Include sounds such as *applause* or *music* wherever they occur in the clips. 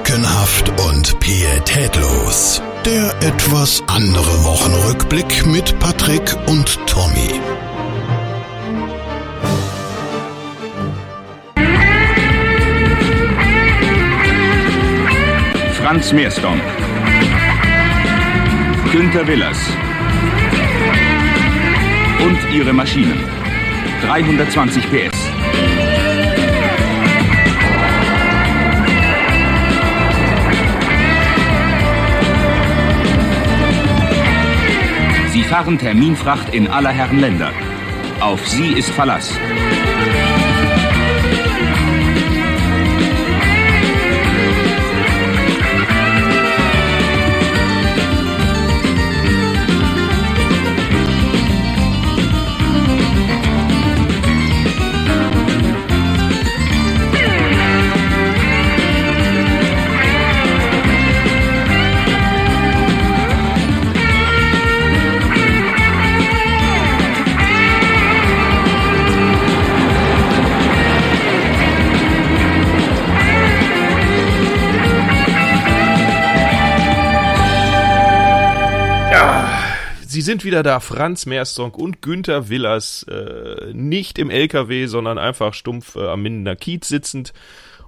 Lückenhaft und pietätlos. Der etwas andere Wochenrückblick mit Patrick und Tommy. Franz Meersdorf. Günter Willers. Und ihre Maschinen. 320 PS. Sie fahren Terminfracht in aller Herren Länder. Auf sie ist Verlass. Sind wieder da, Franz Meersong und Günther Willers, äh, nicht im LKW, sondern einfach stumpf äh, am Mindener Kiez sitzend.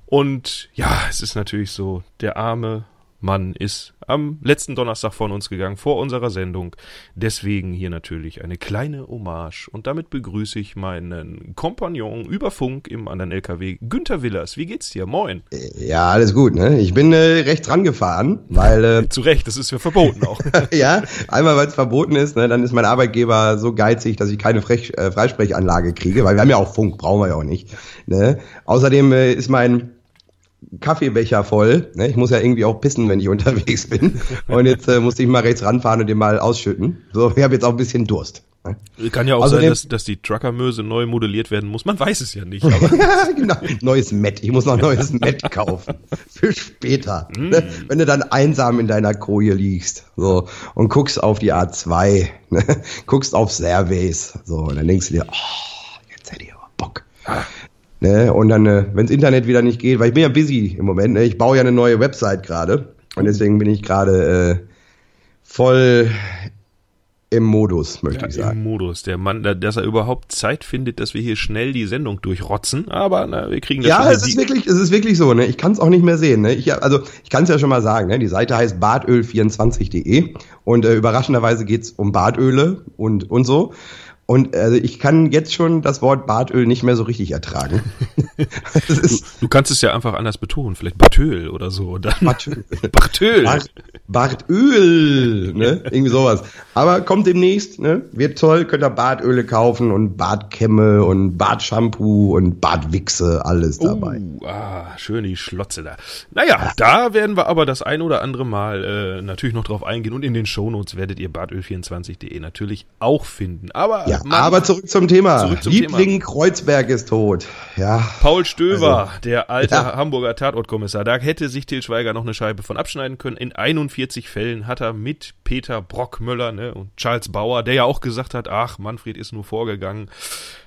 Und ja, es ist natürlich so, der arme Mann ist am letzten Donnerstag von uns gegangen, vor unserer Sendung. Deswegen hier natürlich eine kleine Hommage. Und damit begrüße ich meinen Kompagnon über Funk im anderen LKW, Günther Willers. Wie geht's dir? Moin. Ja, alles gut, ne? Ich bin äh, rechts rangefahren, weil... Äh, *laughs* Zu Recht, das ist ja verboten auch. *laughs* ja, einmal weil es verboten ist, ne? dann ist mein Arbeitgeber so geizig, dass ich keine Frech, äh, Freisprechanlage kriege, weil wir haben ja auch Funk, brauchen wir ja auch nicht. Ne? Außerdem äh, ist mein Kaffeebecher voll. Ne? Ich muss ja irgendwie auch pissen, wenn ich *laughs* unterwegs bin. Und jetzt äh, musste ich mal rechts ranfahren und den mal ausschütten. So, ich habe jetzt auch ein bisschen Durst. Ne? Kann ja auch Außerdem- sein, dass, dass die Truckermöse neu modelliert werden muss. Man weiß es ja nicht. *laughs* Genau. Neues Met. Ich muss noch neues Met kaufen. Für später. Ne? Wenn du dann einsam in deiner Koje liegst. So. Und guckst auf die A2. Ne? *laughs* Guckst auf Surveys. So. Und dann denkst du dir, oh, jetzt hätte ich aber Bock. Ne? Und dann, äh, wenns Internet wieder nicht geht, weil ich bin ja busy im Moment. Ne? Ich baue ja eine neue Website gerade. Und deswegen bin ich gerade äh, voll im Modus, möchte ja, ich sagen. im Modus. Der Mann, da- dass er überhaupt Zeit findet, dass wir hier schnell die Sendung durchrotzen. Aber na, wir kriegen das Ja, es ist wirklich, es ist wirklich so, ne? Ich kann es auch nicht mehr sehen, ne? Ich, also ich kann es ja schon mal sagen, ne? Die Seite heißt badöl24.de und äh, überraschenderweise geht's um Badöle und und so. Und also ich kann jetzt schon das Wort Badöl nicht mehr so richtig ertragen. *laughs* ist Du kannst es ja einfach anders betonen, vielleicht Bartöl oder so. Dann Bartöl. *laughs* Bartöl. Bart, Bartöl, ne? Irgendwie sowas. Aber kommt demnächst, ne? Wird toll, könnt ihr Badöle kaufen und Badkämme und Badshampoo und Badwichse, alles dabei. Uh, ah, schön die Schlotze da. Naja, da werden wir aber das ein oder andere Mal äh, natürlich noch drauf eingehen und in den Shownotes werdet ihr badöl24.de natürlich auch finden. Aber, Ja, Mann, aber zurück zum Thema. Zurück zum Liebling Kreuzberg ist tot. Ja. Paul Stöver, Also, der alte ja. Hamburger Tatortkommissar, da hätte sich Til Schweiger noch eine Scheibe von abschneiden können. In 41 Fällen hat er mit Peter Brockmüller ne, und Charles Bauer, der ja auch gesagt hat, ach, Manfred ist nur vorgegangen.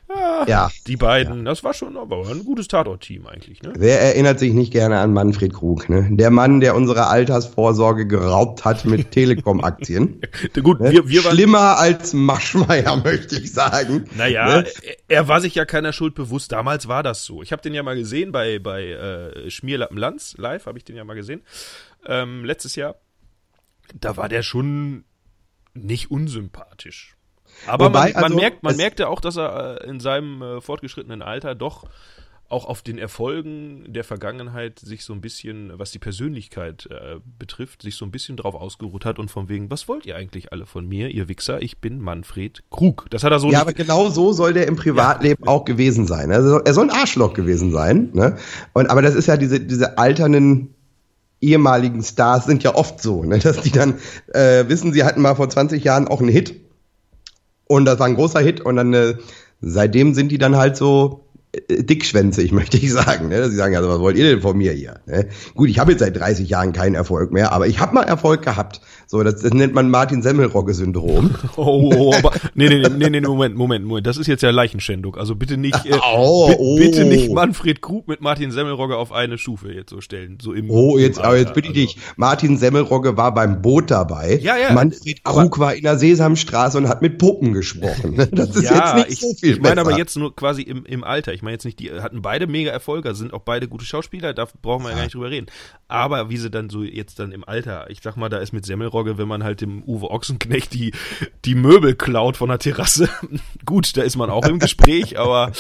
Ah, Ja. Die beiden, das war schon aber ein gutes Tatort-Team eigentlich. Ne? Wer erinnert sich nicht gerne an Manfred Krug? Ne? Der Mann, der unsere Altersvorsorge geraubt hat mit *laughs* Telekom-Aktien. Gut, Ne? wir, wir waren, Schlimmer als Maschmeyer, *laughs* möchte ich sagen. Naja, Ne? er, war sich ja keiner Schuld bewusst. Damals war das so. Ich habe den ja mal gesehen bei, bei äh, Schmierlappen Lanz live, habe ich den ja mal gesehen. Ähm, letztes Jahr. Da war der schon nicht unsympathisch. Aber Wobei, man, man, also, merkt, man merkte auch, dass er äh, in seinem äh, fortgeschrittenen Alter doch auch auf den Erfolgen der Vergangenheit sich so ein bisschen, was die Persönlichkeit äh, betrifft, sich so ein bisschen drauf ausgeruht hat und von wegen, was wollt ihr eigentlich alle von mir, ihr Wichser? Ich bin Manfred Krug. Das hat er so Ja, aber genau so soll der im Privatleben auch gewesen sein. Also er soll ein Arschloch gewesen sein. Ne? Und aber das ist ja diese diese alternden ehemaligen Stars sind ja oft so, ne? dass die dann äh, wissen, sie hatten mal vor 20 Jahren auch einen Hit und das war ein großer Hit. Und dann äh, seitdem sind die dann halt so dickschwänzig, möchte ich sagen. Ne? Sie sagen, also was wollt ihr denn von mir hier? Ne? Gut, ich habe jetzt seit 30 Jahren keinen Erfolg mehr, aber ich habe mal Erfolg gehabt. So, das, das nennt man Martin Semmelrogge-Syndrom. *laughs* Oh, oh, aber nee, nee, nee, nee, Moment, Moment, Moment. Das ist jetzt ja Leichenschändung. Also bitte nicht, äh, *laughs* Oh, oh. bitte nicht Manfred Krug mit Martin Semmelrogge auf eine Stufe jetzt so stellen. So im, Oh, jetzt, im aber jetzt bitte ich dich. Martin Semmelrogge war beim Boot dabei. Ja, ja. Manfred Krug war in der Sesamstraße und hat mit Puppen gesprochen. *laughs* Das ist ja, jetzt nicht ich, so viel ich meine besser. aber jetzt nur quasi im, im Alter. Ich meine jetzt nicht, die hatten beide mega Erfolge, sind auch beide gute Schauspieler, da brauchen wir ja gar nicht drüber reden. Aber wie sie dann so jetzt dann im Alter, ich sag mal, da ist mit Semmelrogge, wenn man halt dem Uwe Ochsenknecht die, die Möbel klaut von der Terrasse, *laughs* gut, da ist man auch im *laughs* Gespräch, aber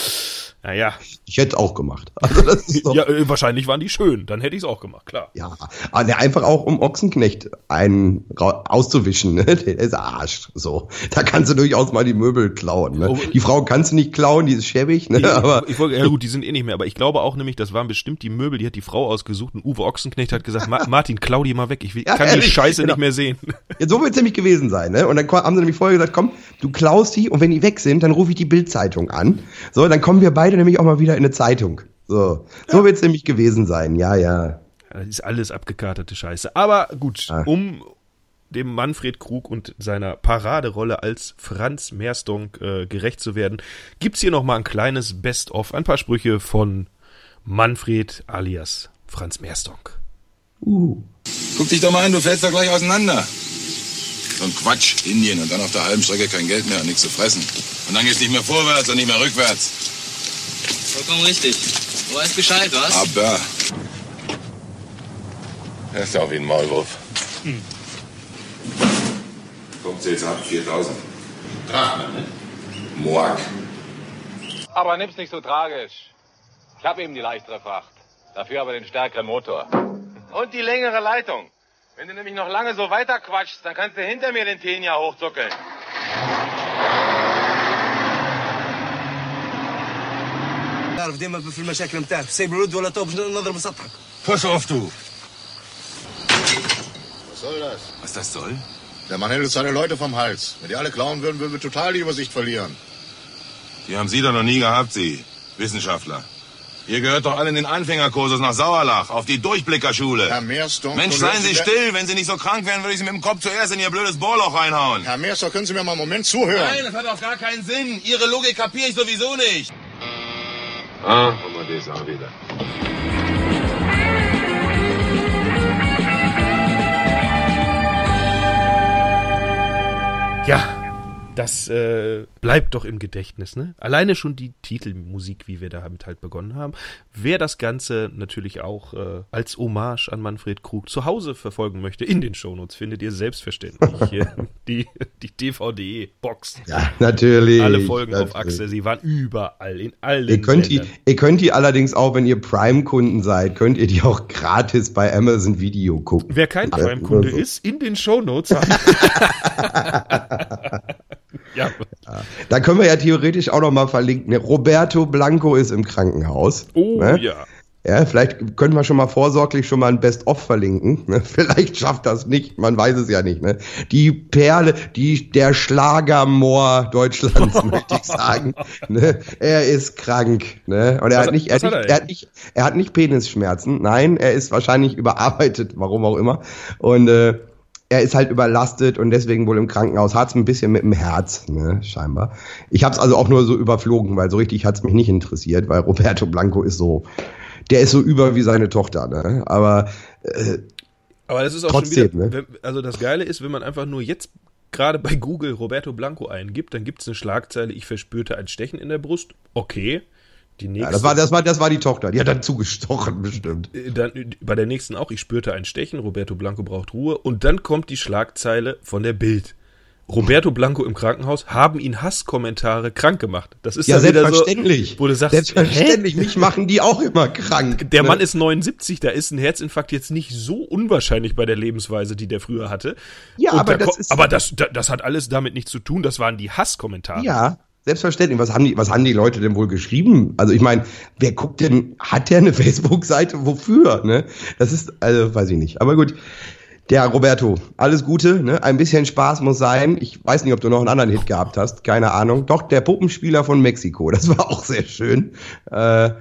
naja, Ich hätte es auch gemacht. *laughs* Also doch, ja, äh, wahrscheinlich waren die schön, dann hätte ich es auch gemacht, klar. ja. Aber der einfach auch um Ochsenknecht einen auszuwischen, ne? *laughs* Der ist Arsch. So. Da kannst du durchaus mal die Möbel klauen. Ne? Oh. Die Frau kannst du nicht klauen, die ist schäbig, ne? Ich, aber ich wollte, ja gut, die sind eh nicht mehr, aber ich glaube auch nämlich, das waren bestimmt die Möbel, die hat die Frau ausgesucht und Uwe Ochsenknecht hat gesagt, Ma Martin, klau die mal weg, ich will, Ja, kann die ehrlich, Scheiße genau. nicht mehr sehen. Ja, so wird es nämlich gewesen sein, ne? Und dann haben sie nämlich vorher gesagt, komm, du klaust die und wenn die weg sind, dann rufe ich die Bildzeitung an. So, dann kommen wir beide nämlich auch mal wieder in eine Zeitung. So, so wird es nämlich gewesen sein. Ja, ja. Das ist alles abgekartete Scheiße. Aber gut, Ah. um dem Manfred Krug und seiner Paraderolle als Franz Merstonk äh, gerecht zu werden, gibt's hier noch mal ein kleines Best-of, ein paar Sprüche von Manfred alias Franz Merstonk. Guck dich doch mal an, du fällst doch gleich auseinander. So ein Quatsch, Indien und dann auf der halben Strecke kein Geld mehr und nichts zu fressen. Und dann geht's nicht mehr vorwärts und nicht mehr rückwärts. Vollkommen richtig. Du weißt Bescheid, was? Aber. Er ist ja auch wie ein Maulwurf. Kommt sie jetzt ab? 4000. Drachmen, ne? Moak. Aber nimm's nicht so tragisch. Ich habe eben die leichtere Fracht. Dafür aber den stärkeren Motor. Und die längere Leitung. Wenn du nämlich noch lange so weiter quatschst, dann kannst du hinter mir den Tenia hochzuckeln. تعرف ديما في المشاكل نتاعك سيب الود ولا تو باش نضرب سطحك Pass auf, du. Was soll das? Was das soll? Der Mann hält uns seine Leute vom Hals. Wenn die alle klauen würden, würden wir total die Übersicht verlieren. Die haben Sie doch noch nie gehabt, Sie. Wissenschaftler. Ihr gehört doch alle in den Anfängerkursus nach Sauerlach, auf die Durchblickerschule. Herr Meersdorf... Mensch, nun seien hören Sie still. Wenn Sie nicht so krank wären, würde ich Sie mit dem Kopf zuerst in Ihr blödes Bohrloch reinhauen. Herr Meersdorf, können Sie mir mal einen Moment zuhören? Nein, das hat auch gar keinen Sinn. Ihre Logik kapiere ich sowieso nicht. Ah, haben wir das auch wieder. Ja, das äh, bleibt doch im Gedächtnis, ne? Alleine schon die Titelmusik, wie wir damit halt begonnen haben. Wer das Ganze natürlich auch äh, als Hommage an Manfred Krug zu Hause verfolgen möchte, in den Shownotes findet ihr selbstverständlich *laughs* die, die DVD-Box. Ja, natürlich. Alle Folgen auf natürlich. Achse, sie waren überall, in allen Ihr könnt, die, ihr könnt die allerdings auch, wenn ihr Prime-Kunden seid, könnt ihr die auch gratis bei Amazon Video gucken. Wer kein Prime-Kunde so. ist, in den Shownotes haben. *laughs* *laughs* ja, Da können wir ja theoretisch auch noch mal verlinken. ne? Roberto Blanco ist im Krankenhaus. oh ne? ja. Ja, vielleicht können wir schon mal vorsorglich schon mal ein Best-of verlinken. Ne? *laughs* Vielleicht schafft das nicht, man weiß es ja nicht. Ne? Die Perle, die, der Schlagermoor Deutschlands, *laughs* möchte ich sagen. Ne? Er ist krank. Ne? Und er Was- hat nicht, er hat hat nicht, er? er hat nicht, er hat nicht Penisschmerzen. Nein, er ist wahrscheinlich überarbeitet, warum auch immer. Und äh, er ist halt überlastet und deswegen wohl im Krankenhaus. Hat's ein bisschen mit dem Herz, ne, scheinbar. Ich habe es also auch nur so überflogen, weil so richtig hat's mich nicht interessiert, weil Roberto Blanco ist so, der ist so über wie seine Tochter, ne? Aber äh, Aber das ist auch Trotzdem, schon wieder, ne? also das Geile ist, wenn man einfach nur jetzt gerade bei Google Roberto Blanco eingibt, dann gibt es eine Schlagzeile, ich verspürte ein Stechen in der Brust. Okay. Die nächste, ja, das war, das war, das war die Tochter. Die hat dann zugestochen, bestimmt. äh, dann, bei der nächsten auch, ich spürte ein Stechen, Roberto Blanco braucht Ruhe. Und dann kommt die Schlagzeile von der Bild. Roberto Blanco im Krankenhaus haben ihn Hasskommentare krank gemacht. Das ist Ja, selbstverständlich. so, wo du sagst, selbstverständlich. Mich machen die auch immer krank. Der ne? Mann ist 79, da ist ein Herzinfarkt jetzt nicht so unwahrscheinlich bei der Lebensweise, die der früher hatte. Ja, Und aber da das ist- aber das, da- das hat alles damit nichts zu tun. Das waren die Hasskommentare. Ja, selbstverständlich. Was haben die, was haben die Leute denn wohl geschrieben? Also ich meine, wer guckt denn, hat der eine *laughs* Facebook-Seite? Wofür? Ne? Das ist, also weiß ich nicht. Aber gut. Ja, Roberto, alles Gute. Ne? Ein bisschen Spaß muss sein. Ich weiß nicht, ob du noch einen anderen Hit gehabt hast. Keine Ahnung. Doch, der Puppenspieler von Mexiko. *laughs* Das war auch sehr schön. Äh,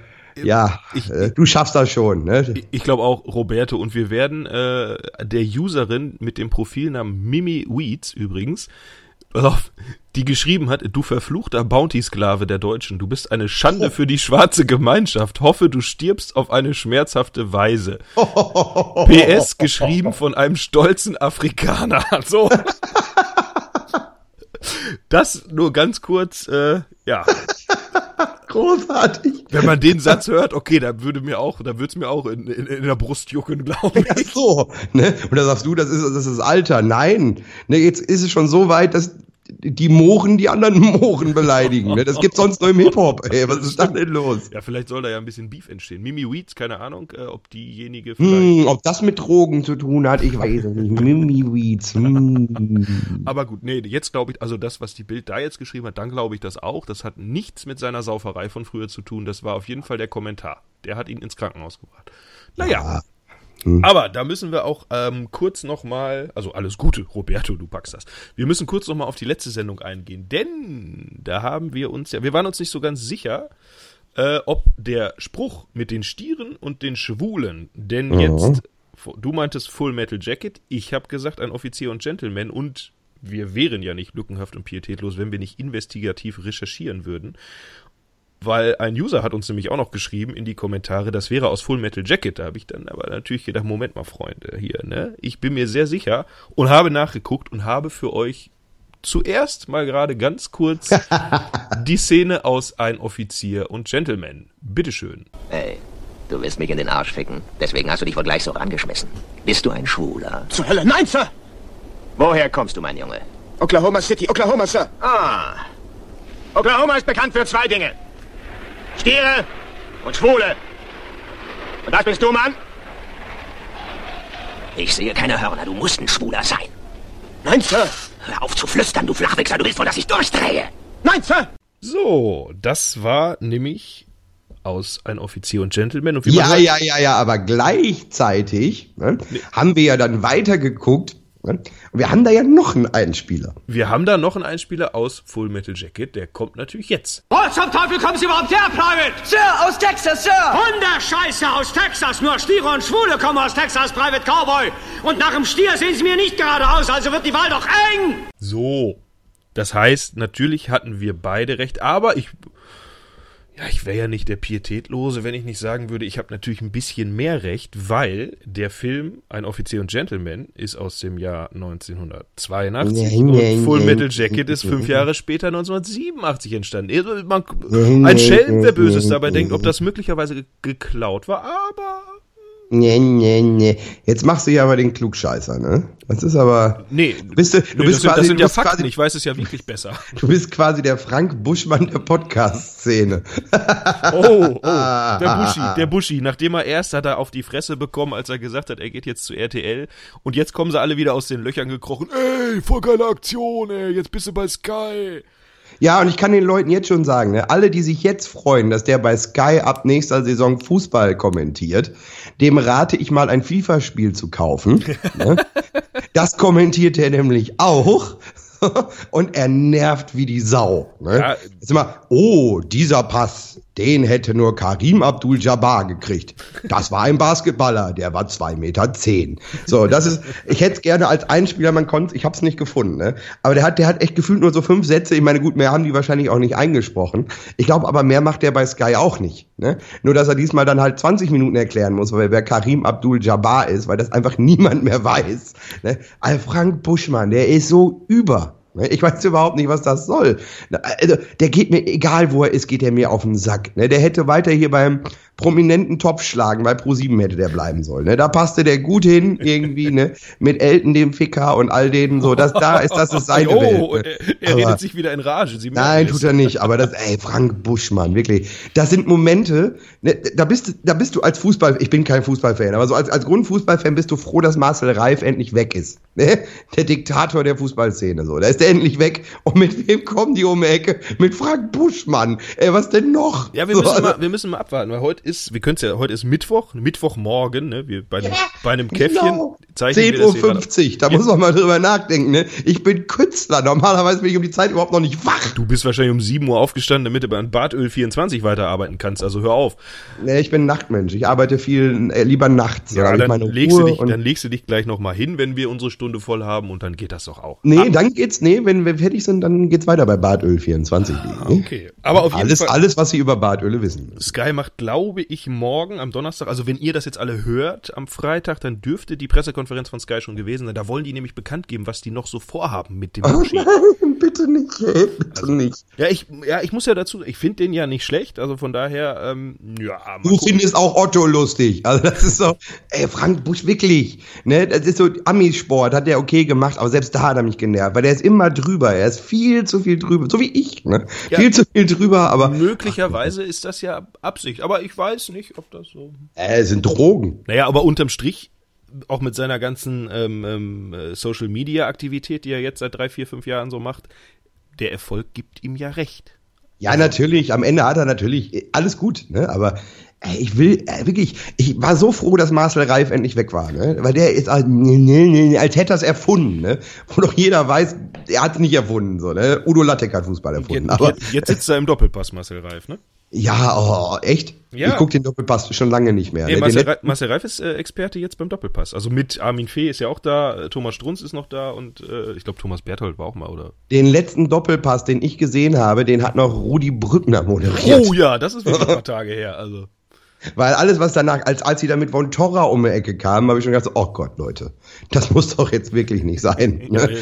ja, Ich- äh, du schaffst das schon. Ne? Ich glaube auch Roberto und wir werden äh, der Userin mit dem Profilnamen Mimi Weeds übrigens, pass auf, die geschrieben hat, du verfluchter Bounty-Sklave der Deutschen, du bist eine Schande für die schwarze Gemeinschaft, hoffe du stirbst auf eine schmerzhafte Weise. *laughs* PS geschrieben von einem stolzen Afrikaner. *laughs* So. Das nur ganz kurz, äh, ja. Großartig. Wenn man den Satz hört, okay, da würde mir auch, da würde es mir auch in, in, in der Brust jucken, glaube ich. so, ne? Und da sagst du, das ist, das ist Alter. Nein, ne, jetzt ist es schon so weit, dass die Mohren die anderen *laughs* Mohren beleidigen. Ne? Das gibt's sonst nur im Hip-Hop. Ey, was ist da denn los? Ja, vielleicht soll da ja ein bisschen Beef entstehen. Mimi Weeds, keine Ahnung, äh, ob diejenige vielleicht. Hm, ob das mit Drogen zu tun hat, ich weiß es nicht. Mimi Weeds. Hm. *laughs* Aber gut, nee, jetzt glaube ich, also das, was die Bild da jetzt geschrieben hat, dann glaube ich das auch. Das hat nichts mit seiner Sauferei von früher zu tun. Das war auf jeden Fall der Kommentar. Der hat ihn ins Krankenhaus gebracht. Naja. Aber da müssen wir auch ähm, kurz nochmal, also alles Gute, Roberto, du packst das. Wir müssen kurz nochmal auf die letzte Sendung eingehen, denn da haben wir uns ja, wir waren uns nicht so ganz sicher, äh, ob der Spruch mit den Stieren und den Schwulen, denn jetzt, du meintest Full Metal Jacket, ich habe gesagt ein Offizier und Gentleman und wir wären ja nicht lückenhaft und pietätlos, wenn wir nicht investigativ recherchieren würden. Weil ein User hat uns nämlich auch noch geschrieben in die Kommentare, das wäre aus Full Metal Jacket. Da habe ich dann aber natürlich gedacht, Moment mal, Freunde, hier, ne? Ich bin mir sehr sicher und habe nachgeguckt und habe für euch zuerst mal gerade ganz kurz *laughs* die Szene aus Ein Offizier und Gentleman. Bitteschön. Ey, du willst mich in den Arsch ficken. Deswegen hast du dich wohl gleich so rangeschmissen. Bist du ein Schwuler? Zur Hölle, nein, Sir! Woher kommst du, mein Junge? Oklahoma City, Oklahoma, Sir. Ah. Oklahoma ist bekannt für zwei Dinge. Stiere und Schwule. Und das bist du, Mann? Ich sehe keine Hörner. Du musst ein Schwuler sein. Nein, Sir. Hör auf zu flüstern, du Flachwichser. Du willst wohl, dass ich durchdrehe. Nein, Sir. So, das war nämlich aus Ein Offizier und Gentleman. Und Ja, ja, ja, ja, aber gleichzeitig ne, haben wir ja dann weitergeguckt. Ne, und wir haben da ja noch einen Einspieler. Wir haben da noch einen Einspieler aus Full Metal Jacket, der kommt natürlich jetzt. Wo zum Teufel kommen Sie überhaupt her, Private? Sir, aus Texas, Sir! Hunderscheiße aus Texas! Nur Stiere und Schwule kommen aus Texas, Private Cowboy! Und nach dem Stier sehen Sie mir nicht gerade aus, also wird die Wahl doch eng! So. Das heißt, natürlich hatten wir beide recht, aber ich. Ja, ich wäre ja nicht der Pietätlose, wenn ich nicht sagen würde, ich habe natürlich ein bisschen mehr recht, weil der Film Ein Offizier und Gentleman ist aus dem Jahr 1982 Nee, nee, und Full nee. Metal Jacket ist fünf Jahre später 1987 entstanden. Also Man, ein Schelm, wer Böses dabei denkt, ob das möglicherweise ge- geklaut war, aber Nee, nee, nee. Jetzt machst du ja aber den Klugscheißer, ne? Das ist aber. nee, Du bist, du nee, bist das, sind, quasi, das sind du ja Fakten, quasi, ich weiß es ja wirklich besser. *laughs* du bist quasi der Frank Buschmann der Podcast-Szene. Oh, oh, der Buschi, der Buschi, nachdem er erst hat er auf die Fresse bekommen, als er gesagt hat, er geht jetzt zu RTL und jetzt kommen sie alle wieder aus den Löchern gekrochen. Ey, voll geile Aktion, ey, jetzt bist du bei Sky. Ja, und ich kann den Leuten jetzt schon sagen, ne, alle, die sich jetzt freuen, dass der bei Sky ab nächster Saison Fußball kommentiert, dem rate ich mal ein FIFA-Spiel zu kaufen. *laughs* ne? Das kommentiert er nämlich auch. *laughs* Und er nervt wie die Sau. Ne? Ja. Ist immer, oh, dieser Pass, den hätte nur Karim Abdul-Jabbar gekriegt. Das war ein Basketballer, der war zwei Meter. zehn. So, das ist, ich hätte es gerne als Einspieler, man konnte, ich habe es nicht gefunden, ne? Aber der hat, der hat echt gefühlt nur so fünf Sätze. Ich meine, gut, mehr haben die wahrscheinlich auch nicht eingesprochen. Ich glaube, aber mehr macht der bei Sky auch nicht. Ne? Nur, dass er diesmal dann halt 20 Minuten erklären muss, weil wer Karim Abdul-Jabbar ist, weil das einfach niemand mehr weiß. Ne? Al Frank Buschmann, der ist so über. Ne, Ich weiß überhaupt nicht, was das soll. Also, der geht mir, egal wo er ist, geht er mir auf den Sack. Ne? Der hätte weiter hier beim prominenten Topf schlagen, bei Pro7 hätte der bleiben sollen. Ne? Da passte der gut hin, irgendwie, ne? Mit Elton, dem Ficker und all denen so. Das, da ist das ist seine *laughs* oh, Welt. Ne? er, er redet sich wieder in Rage. Sie Nein, tut er nicht, aber das, ey, Frank Buschmann, wirklich. Das sind Momente, ne, da bist du, da bist du als Fußball, ich bin kein Fußballfan, aber so als, als Grundfußballfan bist du froh, dass Marcel Reif endlich weg ist. Ne? Der Diktator der Fußballszene, so. Da ist der endlich weg. Und mit wem kommen die um die Ecke? Mit Frank Buschmann. Ey, was denn noch? Ja, wir so, müssen, also- mal, wir müssen mal abwarten, weil heute, ist, wir können es ja, heute ist Mittwoch, Mittwochmorgen, ne? Wir bei einem, bei einem Käffchen Genau. zeichnen wir 10.50 das hier Uhr, da muss man mal drüber nachdenken, ne? Ich bin Künstler, normalerweise bin ich um die Zeit überhaupt noch nicht wach. Du bist wahrscheinlich um 7 Uhr aufgestanden, damit du an Badöl 24 weiterarbeiten kannst, also hör auf. Ne, ich bin Nachtmensch, ich arbeite viel, äh, lieber nachts. Ja, dann legst, du Ruhe dich, und- dann legst du dich gleich nochmal hin, wenn wir unsere Stunde voll haben und dann geht das doch auch. Nee, dann geht's, nee, wenn wir fertig sind, dann geht's weiter bei Badöl 24. Okay, aber auf jeden alles, Fall- alles, was Sie über Badöle wissen. Sky macht, glaube ich, morgen am Donnerstag, also wenn ihr das jetzt alle hört, am Freitag, dann dürfte die Pressekonferenz von Sky schon gewesen sein. Da wollen die nämlich bekannt geben, was die noch so vorhaben mit dem Yoshi. bitte nicht, ey, bitte nicht. Ja, ich, ja, ich muss ja dazu, ich finde den ja nicht schlecht, also von daher, ähm, ja, Du findest auch Otto lustig. Also das ist so, ey, Frank Busch, wirklich. Ne, das ist so, Amisport hat der okay gemacht, aber selbst da hat er mich genervt, weil der ist immer drüber. Er ist viel zu viel drüber, so wie ich, ne? Ja. Viel zu viel drüber, aber Möglicherweise ist das ja Absicht, aber ich weiß nicht, ob das so. äh, es sind Drogen. Naja, aber unterm Strich, auch mit seiner ganzen ähm, ähm, äh, Social Media Aktivität, die er jetzt seit drei, vier, fünf Jahren so macht, der Erfolg gibt ihm ja recht. Ja, natürlich, am Ende hat er natürlich äh, alles gut, ne? Aber ey, ich will äh, wirklich, ich war so froh, dass Marcel Reif endlich weg war, ne? Weil der ist halt, nee, nee, als hätte er es erfunden, ne? Wo doch jeder weiß, er hat es nicht erfunden, so, ne? Udo Lattek hat Fußball erfunden. Jetzt, aber jetzt sitzt er im Doppelpass, Marcel Reif, ne? Ja, oh, echt? Ja. Ich guck den Doppelpass schon lange nicht mehr. Nee, ne? Marcel, Reif, Marcel Reif ist äh, Experte jetzt beim Doppelpass. Also mit Armin Fee ist ja auch da, äh, Thomas Strunz ist noch da und äh, ich glaube Thomas Berthold war auch mal, oder? Den letzten Doppelpass, den ich gesehen habe, den hat noch Rudi Brückner moderiert. Oh ja, das ist wirklich ein paar Tage her. Also. Weil alles, was danach, als, als sie dann mit Von Torra um die Ecke kamen, habe ich schon gedacht, oh Gott, Leute, das muss doch jetzt wirklich nicht sein. Ne? Ja, ja.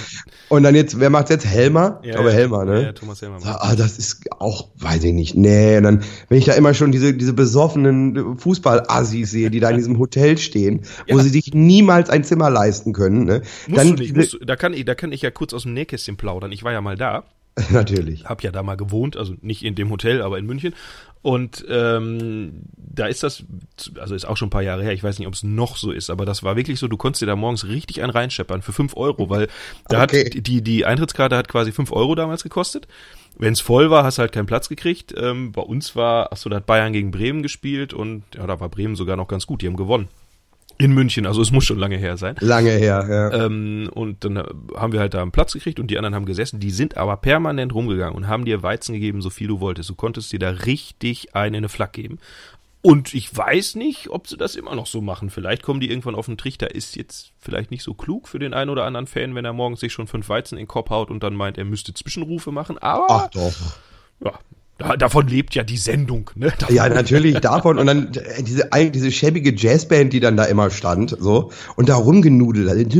Und dann jetzt, wer macht's jetzt? Helmer? Ja, ich glaube. Helmer, ne? Ja, Thomas Helmer. Ah, das ist auch, weiß ich nicht. Nee, und dann, wenn ich da immer schon diese, diese besoffenen Fußball-Assis sehe, die da in *laughs* diesem Hotel stehen, wo sie sich niemals ein Zimmer leisten können, ne? Musst dann du nicht, musst du, da, kann ich, da kann ich ja kurz aus dem Nähkästchen plaudern. Ich war ja mal da. *laughs* Natürlich. Hab ja da mal gewohnt, also nicht in dem Hotel, aber in München. Und ähm, da ist das, also ist auch schon ein paar Jahre her, ich weiß nicht, ob es noch so ist, aber das war wirklich so, du konntest dir da morgens richtig einen reinscheppern für fünf Euro, weil da Okay. hat die, die Eintrittskarte hat quasi fünf Euro damals gekostet. Wenn es voll war, hast du halt keinen Platz gekriegt. Ähm, bei uns war, ach so, da hat Bayern gegen Bremen gespielt und ja, da war Bremen sogar noch ganz gut, die haben gewonnen. In München, also es muss schon lange her sein. Lange her, ja. Ähm, und dann haben wir halt da einen Platz gekriegt und die anderen haben gesessen. Die sind aber permanent rumgegangen und haben dir Weizen gegeben, so viel du wolltest. Du konntest dir da richtig einen in eine Flak geben. Und ich weiß nicht, ob sie das immer noch so machen. Vielleicht kommen die irgendwann auf den Trichter. Ist jetzt vielleicht nicht so klug für den einen oder anderen Fan, wenn er morgens sich schon fünf Weizen in den Kopf haut und dann meint, er müsste Zwischenrufe machen. Aber Ach doch. ja, da, davon lebt ja die Sendung. Ne? Davon- Ja, natürlich davon. Und dann äh, diese, diese schäbige Jazzband, die dann da immer stand, so, und da rumgenudelt hat.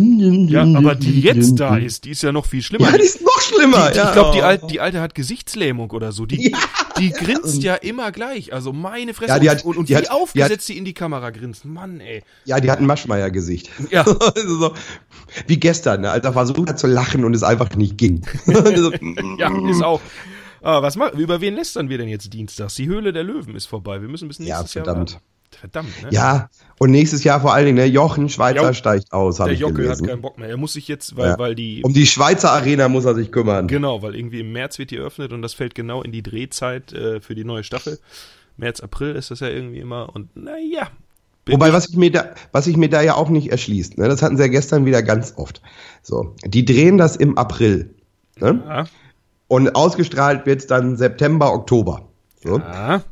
Ja, aber die jetzt da ist, die ist ja noch viel schlimmer. Ja, die ist noch schlimmer. Die, die, ja. ich glaube, die. Alte, die Alte hat Gesichtslähmung oder so. Die, Ja. die grinst ja immer gleich. Also meine Fresse. Ja, die hat- und und die wie hat- die aufgesetzt die in die Kamera grinst. Mann, ey. Ja, die hat ein Maschmeyer-Gesicht. Ja. *laughs* So, wie gestern, ne, als er versucht hat zu lachen und es einfach nicht ging. *laughs* Ja, ist auch. Ah, was machen, über wen lästern wir denn jetzt dienstags? Die Höhle der Löwen ist vorbei. Wir müssen bis Ja, nächstes verdammt. Jahr warten. Verdammt, ne? Ja, und nächstes Jahr vor allen Dingen, ne, Jochen Schweizer Jo. steigt aus, Der ich Jocke hat keinen Bock mehr. Er muss sich jetzt, weil, Ja. weil die. Um die Schweizer Arena muss er sich kümmern. Genau, weil irgendwie im März wird die eröffnet und das fällt genau in die Drehzeit äh, für die neue Staffel. März, April ist das ja irgendwie immer. Und naja. Wobei, was ich mir da, was ich mir da ja auch nicht erschließt, ne, das hatten sie ja gestern wieder ganz oft. So, die drehen das im April. Ne? Ja, Und ausgestrahlt wird's dann September, Oktober. So. ja.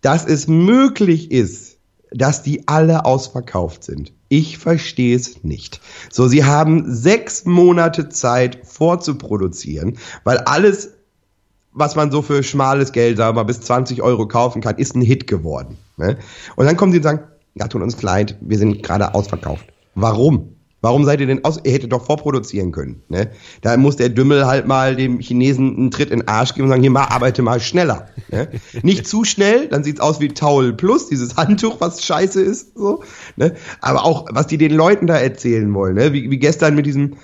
Dass es möglich ist, dass die alle ausverkauft sind. Ich verstehe es nicht. So, sie haben sechs Monate Zeit vorzuproduzieren, weil alles, was man so für schmales Geld, sagen wir mal, bis 20 Euro kaufen kann, ist ein Hit geworden. Ne? Und dann kommen sie und sagen, ja, tut uns leid, wir sind gerade ausverkauft. Warum? Warum seid ihr denn aus? Ihr hättet doch vorproduzieren können. Ne? Da muss der Dümmel halt mal dem Chinesen einen Tritt in den Arsch geben und sagen, hier mal, arbeite mal schneller. Ne? *laughs* Nicht zu schnell, dann sieht's aus wie Taul Plus, dieses Handtuch, was scheiße ist. So, ne? Aber auch, was die den Leuten da erzählen wollen. Ne? Wie, wie gestern mit diesem,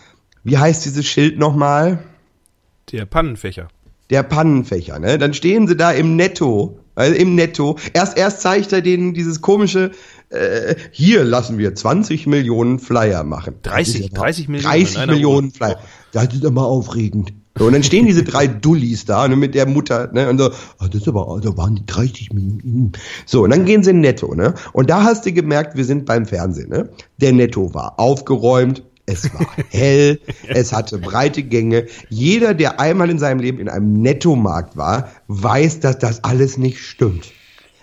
wie heißt dieses Schild nochmal? Der Pannenfächer. der Pannenfächer, ne? Dann stehen sie da im Netto, also im Netto. Erst erst zeigt er denen dieses komische, äh, hier lassen wir 20 Millionen Flyer machen. 30 Das ist aber- 30 Millionen 30 in einer Millionen. Flyer. Das ist immer aufregend. So, und dann stehen diese drei Dullis da ne, mit der Mutter, ne, und so, oh, das ist aber, da waren die 30 Minuten. So, und dann gehen sie in Netto, ne? Und da hast du gemerkt, wir sind beim Fernsehen, ne? Der Netto war aufgeräumt, es war *laughs* hell, es hatte breite Gänge. Jeder, der einmal in seinem Leben in einem Nettomarkt war, weiß, dass das alles nicht stimmt.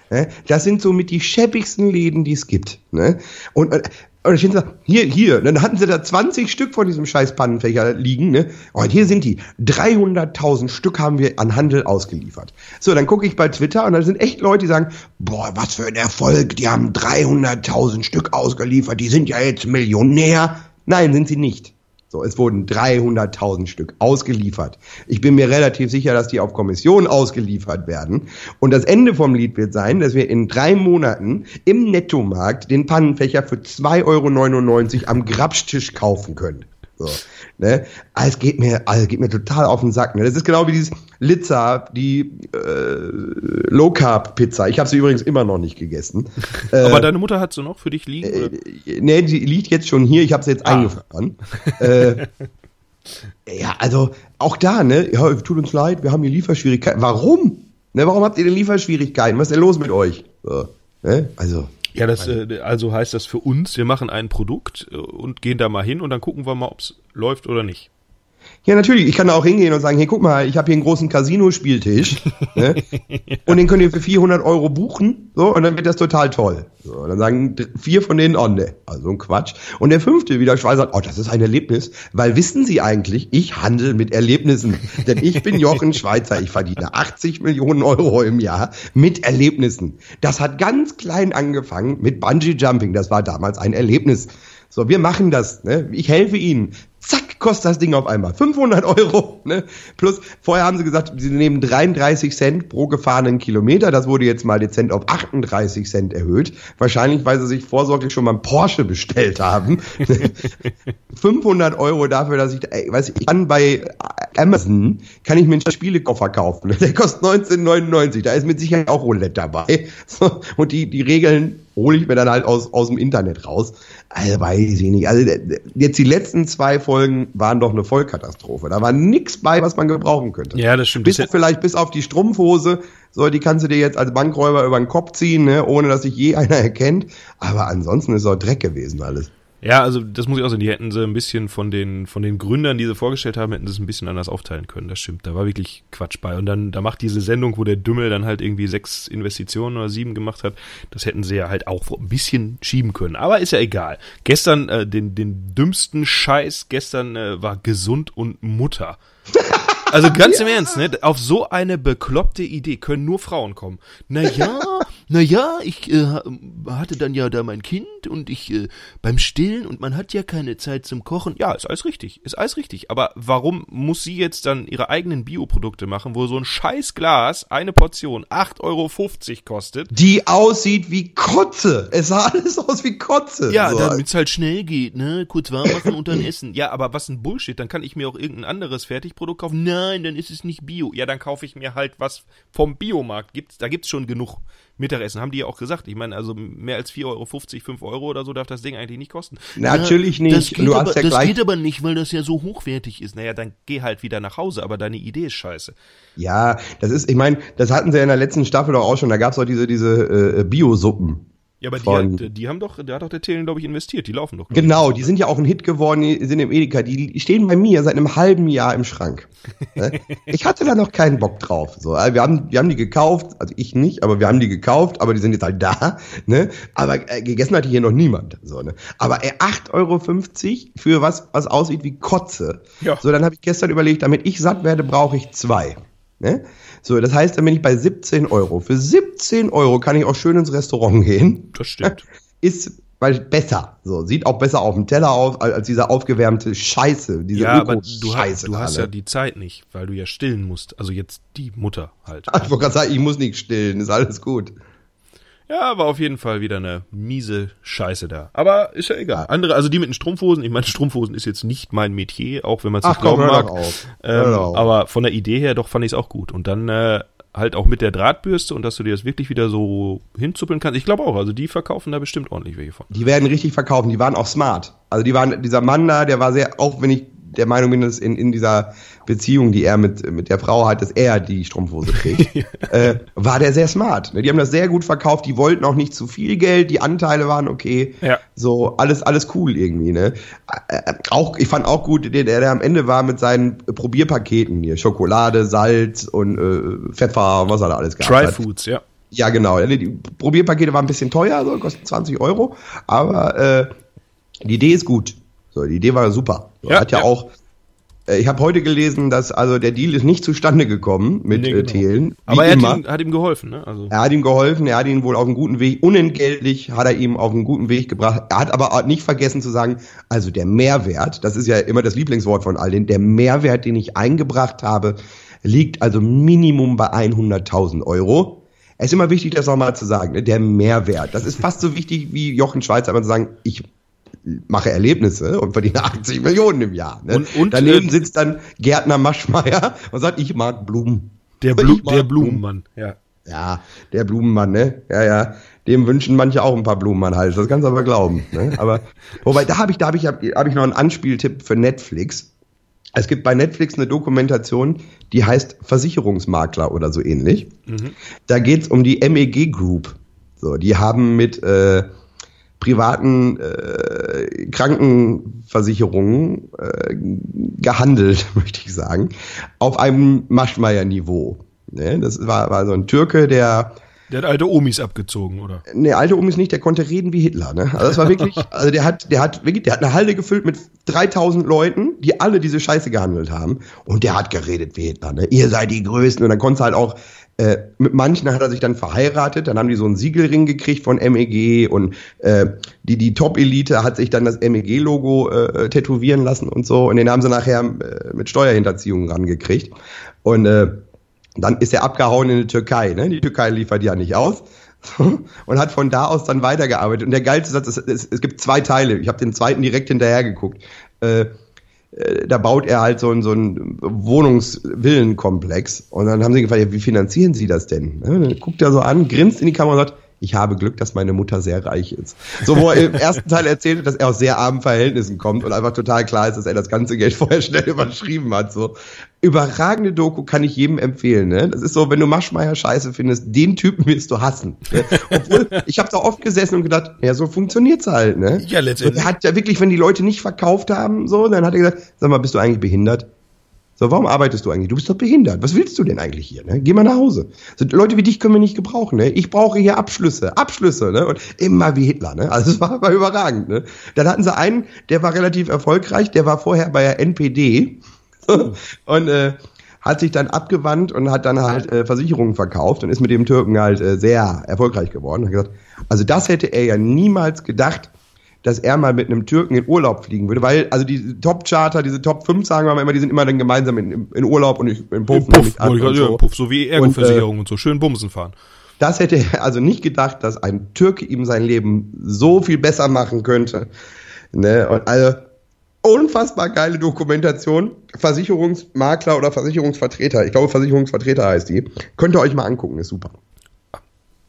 Ne? Das sind somit die schäbigsten Läden, die es gibt. Ne? Und, und und stehen sie, hier, hier, dann hatten sie da 20 Stück von diesem scheiß Pannenfächer liegen, ne? Und hier sind die. 300.000 Stück haben wir an Handel ausgeliefert. So, dann gucke ich bei Twitter und da sind echt Leute, die sagen, boah, was für ein Erfolg, die haben 300.000 Stück ausgeliefert, die sind ja jetzt Millionär. Nein, sind sie nicht. So, es wurden 300.000 Stück ausgeliefert. Ich bin mir relativ sicher, dass die auf Kommission ausgeliefert werden. Und das Ende vom Lied wird sein, dass wir in drei Monaten im Nettomarkt den Pannenfächer für 2,99 Euro am Grabstisch kaufen können. So, ne? Es geht mir, also geht mir total auf den Sack. Ne? Das ist genau wie dieses Litza, die äh, Low Carb Pizza. Ich habe sie übrigens immer noch nicht gegessen. *laughs* Aber äh, deine Mutter hat sie noch für dich liegen? Äh, nee, die liegt jetzt schon hier. Ich habe sie jetzt ah. eingefahren. äh, *laughs* ja, also auch da, ne? Ja, tut uns leid, wir haben hier Lieferschwierigkeiten. Warum? Ne, warum habt ihr denn Lieferschwierigkeiten? Was ist denn los mit euch? So, ne? Also ja, das äh, also heißt das für uns, wir machen ein Produkt äh, und gehen da mal hin und dann gucken wir mal, ob es läuft oder nicht. Ja, natürlich. Ich kann da auch hingehen und sagen, hey, guck mal, ich habe hier einen großen Casino-Spieltisch *laughs* ne? und den könnt ihr für 400 Euro buchen so, und dann wird das total toll. So, und dann sagen vier von denen, oh ne, also ein Quatsch. Und der fünfte wieder Schweizer sagt, oh, das ist ein Erlebnis, weil wissen Sie eigentlich, ich handle mit Erlebnissen, *laughs* denn ich bin Jochen Schweizer, ich verdiene 80 Millionen Euro im Jahr mit Erlebnissen. Das hat ganz klein angefangen mit Bungee Jumping, das war damals ein Erlebnis. So, wir machen das. Ne? Ich helfe Ihnen. Zack, kostet das Ding auf einmal 500 Euro. Ne? Plus, vorher haben sie gesagt, sie nehmen 33 Cent pro gefahrenen Kilometer. Das wurde jetzt mal dezent auf 38 Cent erhöht. Wahrscheinlich, weil sie sich vorsorglich schon mal einen Porsche bestellt haben. *laughs* 500 Euro dafür, dass ich, ey, weiß ich, ich kann bei Amazon, kann ich mir einen Spielekoffer kaufen. *laughs* Der kostet 19,99. Da ist mit Sicherheit auch Roulette dabei. *laughs* Und die, die Regeln hole ich mir dann halt aus, aus dem Internet raus. Also weiß ich nicht. Also jetzt die letzten zwei Folgen waren doch eine Vollkatastrophe. Da war nichts bei, was man gebrauchen könnte. Ja, das stimmt. Bis vielleicht bis auf die Strumpfhose. So, die kannst du dir jetzt als Bankräuber über den Kopf ziehen, ne, ohne dass sich je einer *laughs* erkennt. Aber ansonsten ist es auch Dreck gewesen alles. Ja, also das muss ich auch sagen, die hätten sie ein bisschen von den, von den Gründern, die sie vorgestellt haben, hätten sie es ein bisschen anders aufteilen können. Das stimmt. Da war wirklich Quatsch bei. Und dann, da macht diese Sendung, wo der Dümmel dann halt irgendwie sechs Investitionen oder sieben gemacht hat, das hätten sie ja halt auch ein bisschen schieben können. Aber ist ja egal. Gestern, äh, den, den dümmsten Scheiß gestern äh, war gesund und Mutter. Also ganz ja. im Ernst, ne? Auf so eine bekloppte Idee können nur Frauen kommen. Naja, naja, ich äh, hatte dann ja da mein Kind und ich äh, beim Stillen und man hat ja keine Zeit zum Kochen. Ja, ist alles richtig, ist alles richtig. Aber warum muss sie jetzt dann ihre eigenen Bioprodukte machen, wo so ein scheiß Glas, eine Portion, 8,50 Euro kostet? Die aussieht wie Kotze. Es sah alles aus wie Kotze. Ja, so. damit es halt schnell geht, ne? Kurz warm machen und dann essen. Ja, aber was ein Bullshit, dann kann ich mir auch irgendein anderes Fertigprodukt kaufen. Nein, dann ist es nicht Bio. Ja, dann kaufe ich mir halt was vom Biomarkt. Gibt's, da gibt's schon genug Mittagessen. Haben die ja auch gesagt. Ich meine, also mehr als 4,50 Euro, 5 Euro oder so darf das Ding eigentlich nicht kosten. Natürlich nicht. Das, geht aber, ja das geht aber nicht, weil das ja so hochwertig ist. Naja, dann geh halt wieder nach Hause, aber deine Idee ist scheiße. Ja, das ist, ich meine, das hatten sie ja in der letzten Staffel doch auch schon. Da gab's auch diese, diese äh, Bio-Suppen. Ja, aber von, die, die, haben doch, da hat doch der Thelen, glaube ich, investiert. Die laufen doch. Genau, die sind ja auch ein Hit geworden, die sind im Edeka. Die stehen bei mir seit einem halben Jahr im Schrank. *laughs* Ne? ich hatte da noch keinen Bock drauf. So, wir haben, wir haben die gekauft, also ich nicht, aber wir haben die gekauft, aber die sind jetzt halt da. Ne? Aber äh, gegessen hatte hier noch niemand. So, ne? Aber äh, 8,50 Euro für was, was aussieht wie Kotze. Ja. So, dann habe ich gestern überlegt, damit ich satt werde, brauche ich zwei. Ne? So, das heißt, dann bin ich bei 17 Euro. Für 17 Euro kann ich auch schön ins Restaurant gehen. Das stimmt. *laughs* Ist weil besser. So, sieht auch besser auf dem Teller aus, als dieser aufgewärmte Scheiße, diese Ja, aber du, hast, du hast ja die Zeit nicht, weil du ja stillen musst. Also jetzt die Mutter halt. Ach, *laughs* ich wollte gerade sagen, ich muss nicht stillen, ist alles gut. Ja, war auf jeden Fall wieder eine miese Scheiße da. Aber ist ja egal. Andere, also die mit den Strumpfhosen, ich meine, Strumpfhosen ist jetzt nicht mein Metier, auch wenn man es nicht glauben mag. Ähm, aber von der Idee her doch fand ich es auch gut. Und dann äh, halt auch mit der Drahtbürste und dass du dir das wirklich wieder so hinzuppeln kannst. Ich glaube auch, also die verkaufen da bestimmt ordentlich welche von. Die werden richtig verkaufen, die waren auch smart. Also die waren, dieser Mann da, der war sehr, auch wenn ich der Meinung bin, dass in, in dieser Beziehung, die er mit, mit der Frau hat, dass er die Strumpfhose trägt, *laughs* äh, war der sehr smart. Ne? Die haben das sehr gut verkauft, die wollten auch nicht zu viel Geld, die Anteile waren okay. Ja. So, alles, alles cool irgendwie, ne? Äh, auch, ich fand auch gut, der, der am Ende war mit seinen Probierpaketen hier, Schokolade, Salz und äh, Pfeffer, was er da alles gehabt Dry hat. Foods, ja. Ja, genau. Die Probierpakete waren ein bisschen teuer, so, kosten 20 Euro, aber äh, die Idee ist gut. So, die Idee war super. So, Ja, hat ja, ja. auch. Äh, ich habe heute gelesen, dass also der Deal ist nicht zustande gekommen mit Nee, äh, genau. Thelen. Wie Aber er hat ihm, hat ihm geholfen, ne? Also, Er hat ihm geholfen, er hat ihn wohl auf einen guten Weg, unentgeltlich hat er ihm auf einen guten Weg gebracht. Er hat aber auch nicht vergessen zu sagen, also der Mehrwert, das ist ja immer das Lieblingswort von all denen, der Mehrwert, den ich eingebracht habe, liegt also Minimum bei 100.000 Euro. Es ist immer wichtig, das nochmal zu sagen, ne? der Mehrwert. Das ist fast so wichtig wie Jochen Schweizer, aber zu sagen, ich mache Erlebnisse und verdiene *laughs* 80 Millionen im Jahr. Ne? Und- und, Daneben äh, sitzt dann Gärtner Maschmeyer *laughs* und sagt, ich mag Blumen. der, *laughs* Blu mag der Blumenmann, ja. ja, der Blumenmann, ne? Ja, ja. Dem wünschen manche auch ein paar Blumen an den Hals. Das kannst du aber glauben. Ne? Aber wobei, da habe ich, da habe ich, hab ich noch einen Anspieltipp für Netflix. Es gibt bei Netflix eine Dokumentation, die heißt Versicherungsmakler oder so ähnlich. Da geht's um die MEG Group. So, die haben mit äh, privaten äh, Krankenversicherungen äh, gehandelt, *laughs* möchte ich sagen, auf einem Maschmeyer-Niveau. Ne? Das war, war so ein Türke, der Der hat alte Omis abgezogen, oder? Ne, alte Omi ist nicht, der konnte reden wie Hitler, ne? Also das war wirklich, *laughs* also der hat, der hat wirklich, der hat eine Halde gefüllt mit 3000 Leuten, die alle diese Scheiße gehandelt haben. Und der hat geredet wie Hitler, ne? Ihr seid die Größten. Und dann konnte halt auch, äh, mit manchen hat er sich dann verheiratet, dann haben die so einen Siegelring gekriegt von MEG und äh, die, die Top-Elite hat sich dann das MEG-Logo äh, tätowieren lassen und so. Und den haben sie nachher äh, mit Steuerhinterziehung rangekriegt. Und äh, dann ist er abgehauen in die Türkei. Ne? Die Türkei liefert ja nicht aus. *laughs* Und hat von da aus dann weitergearbeitet. Und der geilste Satz ist, es, es gibt zwei Teile. Ich habe den zweiten direkt hinterher geguckt. Äh, äh, da baut er halt so einen, so einen Wohnungsvillenkomplex. Und dann haben sie gefragt, ja, wie finanzieren Sie das denn? Ne? Dann guckt er so an, grinst in die Kamera und sagt, ich habe Glück, dass meine Mutter sehr reich ist. So, wo er im *laughs* ersten Teil erzählt, dass er aus sehr armen Verhältnissen kommt und einfach total klar ist, dass er das ganze Geld vorher schnell überschrieben hat. So überragende Doku kann ich jedem empfehlen. Ne? Das ist so, wenn du Maschmeyer scheiße findest, den Typen wirst du hassen. Ne? Obwohl, *laughs* ich habe da oft gesessen und gedacht, ja, so funktioniert's halt. Ne? Ja, letztendlich. So, er hat ja wirklich, wenn die Leute nicht verkauft haben, so, dann hat er gesagt, sag mal, bist du eigentlich behindert? So, warum arbeitest du eigentlich? Du bist doch behindert. Was willst du denn eigentlich hier? Ne? Geh mal nach Hause. So, Leute wie dich können wir nicht gebrauchen. Ne? Ich brauche hier Abschlüsse, Abschlüsse. Ne? Und immer wie Hitler. Ne? Also es war, war überragend. Ne? Dann hatten sie einen, der war relativ erfolgreich. Der war vorher bei der NPD *laughs* und äh, hat sich dann abgewandt und hat dann halt äh, Versicherungen verkauft und ist mit dem Türken halt äh, sehr erfolgreich geworden. Hat gesagt, also das hätte er ja niemals gedacht, dass er mal mit einem Türken in Urlaub fliegen würde, weil also die Top-Charter, diese Top 5 sagen wir mal immer, die sind immer dann gemeinsam in, in Urlaub und ich, in Puff, Puff, und gerade so. Puff, so wie Und, äh, Ergo-Versicherung und so. Schön Bumsen fahren. Das hätte er also nicht gedacht, dass ein Türke ihm sein Leben so viel besser machen könnte. Ne? Und also unfassbar geile Dokumentation. Versicherungsmakler oder Versicherungsvertreter. Ich glaube, Versicherungsvertreter heißt die. Könnt ihr euch mal angucken, ist super.